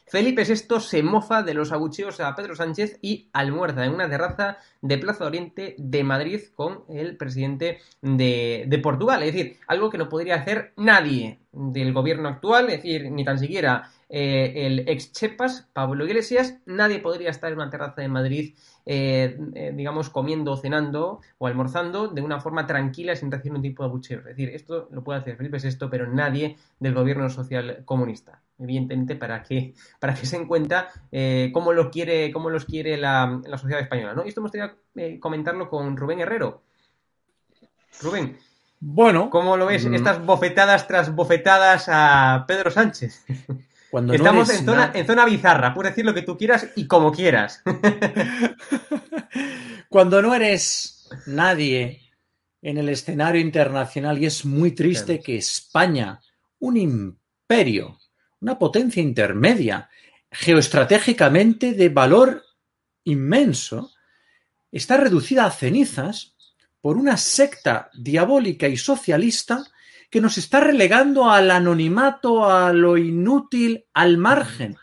Speaker 1: Felipe VI se mofa de los abucheos a Pedro Sánchez y almuerza en una terraza de Plaza Oriente de Madrid con el presidente de, Portugal. Es decir, algo que no podría hacer nadie del gobierno actual, es decir, ni tan siquiera eh, el ex Chepas, Pablo Iglesias, nadie podría estar en una terraza de Madrid, eh, eh, digamos, comiendo, cenando o almorzando de una forma tranquila sin recibir un tipo de abucheo. Es decir, esto lo puede hacer Felipe VI, pero nadie del gobierno social comunista evidentemente, para que, <laughs> para que se en cuenta eh, cómo, lo quiere, cómo los quiere la, sociedad española. ¿no? Y esto me gustaría eh, comentarlo con Rubén Herrero. Rubén.
Speaker 4: Bueno.
Speaker 1: ¿Cómo lo ves? Mm. Estas bofetadas tras bofetadas a Pedro Sánchez. <laughs> Cuando Estamos en, zona, en zona bizarra, puedes decir lo que tú quieras y como quieras. <laughs>
Speaker 4: Cuando no eres nadie en el escenario internacional y es muy triste que España, un imperio, una potencia intermedia, geoestratégicamente de valor inmenso, está reducida a cenizas por una secta diabólica y socialista que nos está relegando al anonimato, a lo inútil, al margen.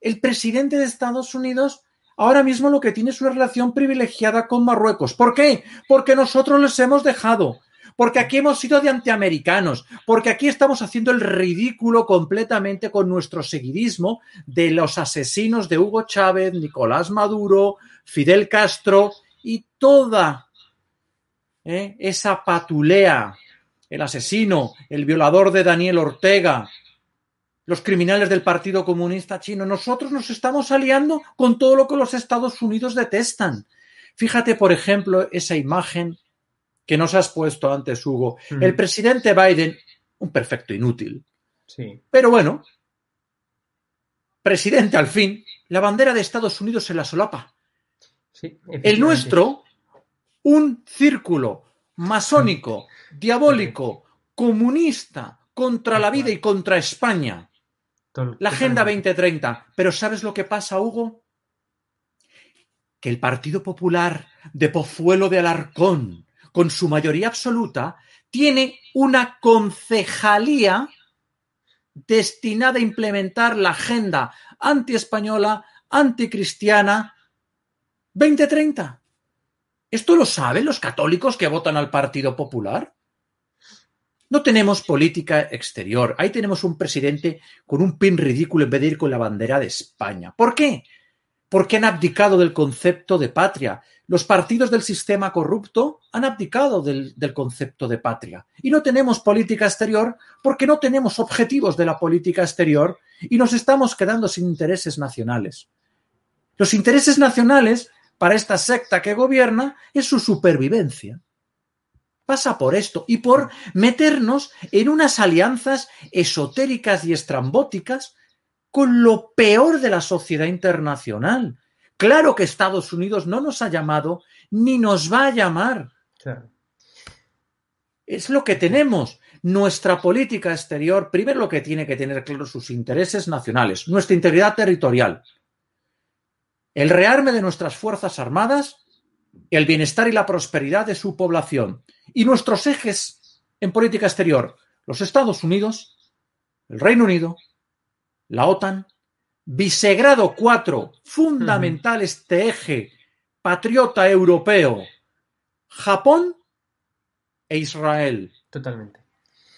Speaker 4: El presidente de Estados Unidos ahora mismo lo que tiene es una relación privilegiada con Marruecos. ¿Por qué? Porque nosotros les hemos dejado porque aquí hemos sido de antiamericanos, porque aquí estamos haciendo el ridículo completamente con nuestro seguidismo de los asesinos de Hugo Chávez, Nicolás Maduro, Fidel Castro y toda ¿eh? esa patulea, el asesino, el violador de Daniel Ortega, los criminales del Partido Comunista Chino. Nosotros nos estamos aliando con todo lo que los Estados Unidos detestan. Fíjate, por ejemplo, esa imagen que nos has puesto antes, Hugo. El presidente Biden, un perfecto inútil.
Speaker 1: Sí.
Speaker 4: Pero bueno, presidente al fin, la bandera de Estados Unidos se la solapa.
Speaker 1: Sí,
Speaker 4: el nuestro, un círculo masónico, diabólico, comunista, contra la vida y contra España. La Agenda 2030. Pero ¿sabes lo que pasa, Hugo? Que el Partido Popular de Pozuelo de Alarcón, con su mayoría absoluta, tiene una concejalía destinada a implementar la agenda antiespañola, anticristiana 2030. ¿Esto lo saben los católicos que votan al Partido Popular? No tenemos política exterior. Ahí tenemos un presidente con un pin ridículo en vez de ir con la bandera de España. ¿Por qué? Porque han abdicado del concepto de patria. Los partidos del sistema corrupto han abdicado del, concepto de patria. Y no tenemos política exterior porque no tenemos objetivos de la política exterior y nos estamos quedando sin intereses nacionales. Los intereses nacionales para esta secta que gobierna es su supervivencia. Pasa por esto y por meternos en unas alianzas esotéricas y estrambóticas con lo peor de la sociedad internacional, Claro que Estados Unidos no nos ha llamado ni nos va a llamar.
Speaker 1: Claro.
Speaker 4: Es lo que tenemos. Nuestra política exterior, primero lo que tiene que tener claro sus intereses nacionales, nuestra integridad territorial, el rearme de nuestras Fuerzas Armadas, el bienestar y la prosperidad de su población y nuestros ejes en política exterior, los Estados Unidos, el Reino Unido, la OTAN, Visegrado 4, fundamental este eje patriota europeo, Japón e Israel.
Speaker 1: Totalmente.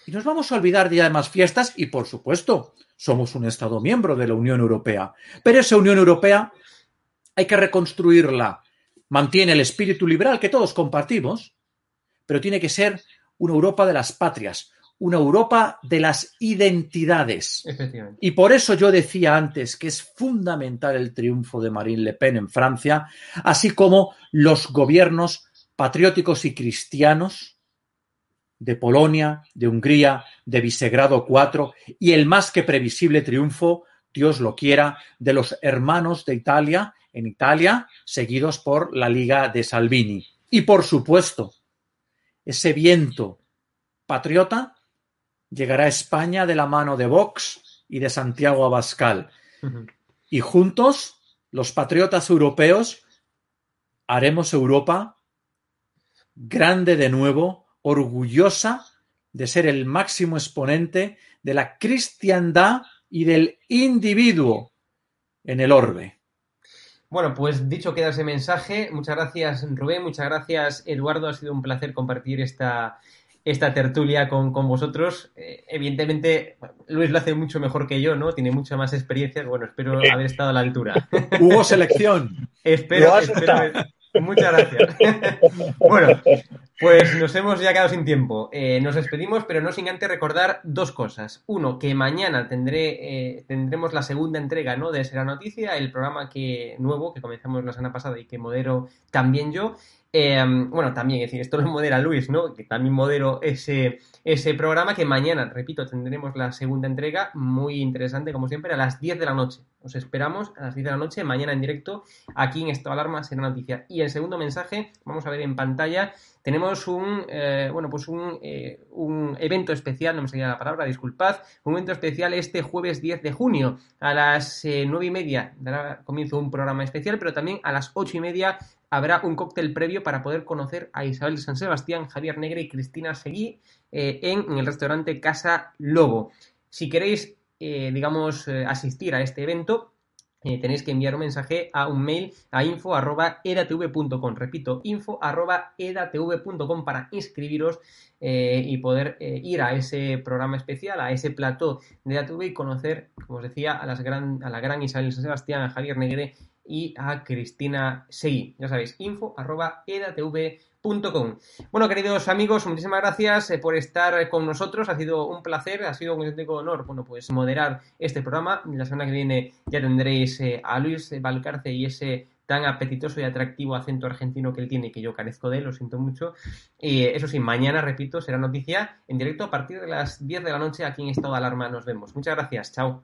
Speaker 4: Y nos vamos a olvidar de demás fiestas y, por supuesto, somos un Estado miembro de la Unión Europea. Pero esa Unión Europea hay que reconstruirla. Mantiene el espíritu liberal que todos compartimos, pero tiene que ser una Europa de las patrias, una Europa de las identidades.
Speaker 1: Efectivamente.
Speaker 4: Y por eso yo decía antes que es fundamental el triunfo de Marine Le Pen en Francia, así como los gobiernos patrióticos y cristianos de Polonia, de Hungría, de Visegrado IV y el más que previsible triunfo, Dios lo quiera, de los hermanos de Italia en Italia, seguidos por la Liga de Salvini. Y por supuesto, ese viento patriota llegará a España de la mano de Vox y de Santiago Abascal. Y juntos, los patriotas europeos, haremos Europa grande de nuevo, orgullosa de ser el máximo exponente de la cristiandad y del individuo en el orbe.
Speaker 1: Bueno, pues dicho queda ese mensaje. Muchas gracias, Rubén. Muchas gracias, Eduardo. Ha sido un placer compartir esta, esta tertulia con, con vosotros. Eh, evidentemente, Luis lo hace mucho mejor que yo, ¿no? Tiene mucha más experiencia. Bueno, espero haber estado a la altura. <laughs>
Speaker 4: Hubo selección. <laughs>
Speaker 1: espero. Muchas gracias. <laughs> bueno, pues nos hemos ya quedado sin tiempo. Eh, nos despedimos, pero no sin antes recordar dos cosas. Uno, que mañana tendré, eh, tendremos la segunda entrega ¿no? de Será Noticia, el programa que nuevo que comenzamos la semana pasada y que modero también yo. Eh, bueno, también, es decir, esto lo modera Luis, ¿no? Que también modero ese, ese programa que mañana, repito, tendremos la segunda entrega, muy interesante, como siempre, a las 10 de la noche. Os esperamos a las 10 de la noche, mañana en directo, aquí en Estado de Alarma será noticia. Y el segundo mensaje, vamos a ver en pantalla, tenemos un, eh, bueno, pues un, eh, un evento especial, no me salía la palabra, disculpad, un evento especial este jueves 10 de junio a las eh, 9 y media dará comienzo un programa especial, pero también a las 8 y media habrá un cóctel previo para poder conocer a Isabel San Sebastián, Javier Negre y Cristina Seguí eh, en, el restaurante Casa Lobo. Si queréis, eh, digamos, eh, asistir a este evento, tenéis que enviar un mensaje a un mail a info.edatv.com. Repito, info.edatv.com para inscribiros y poder ir a ese programa especial, a ese plató de EDATV y conocer, como os decía, a, las gran, a la gran Isabel San Sebastián, a Javier Negre y a Cristina Seguí. Ya sabéis, info.edatv.com. Bueno, queridos amigos, muchísimas gracias eh, por estar con nosotros. Ha sido un placer, ha sido un auténtico honor, bueno, pues moderar este programa. La semana que viene ya tendréis eh, a Luis Valcarce y ese tan apetitoso y atractivo acento argentino que él tiene, que yo carezco de él, lo siento mucho. Eh, eso sí, mañana, repito, será noticia en directo a partir de las 10 de la noche aquí en Estado de Alarma. Nos vemos. Muchas gracias. Chao.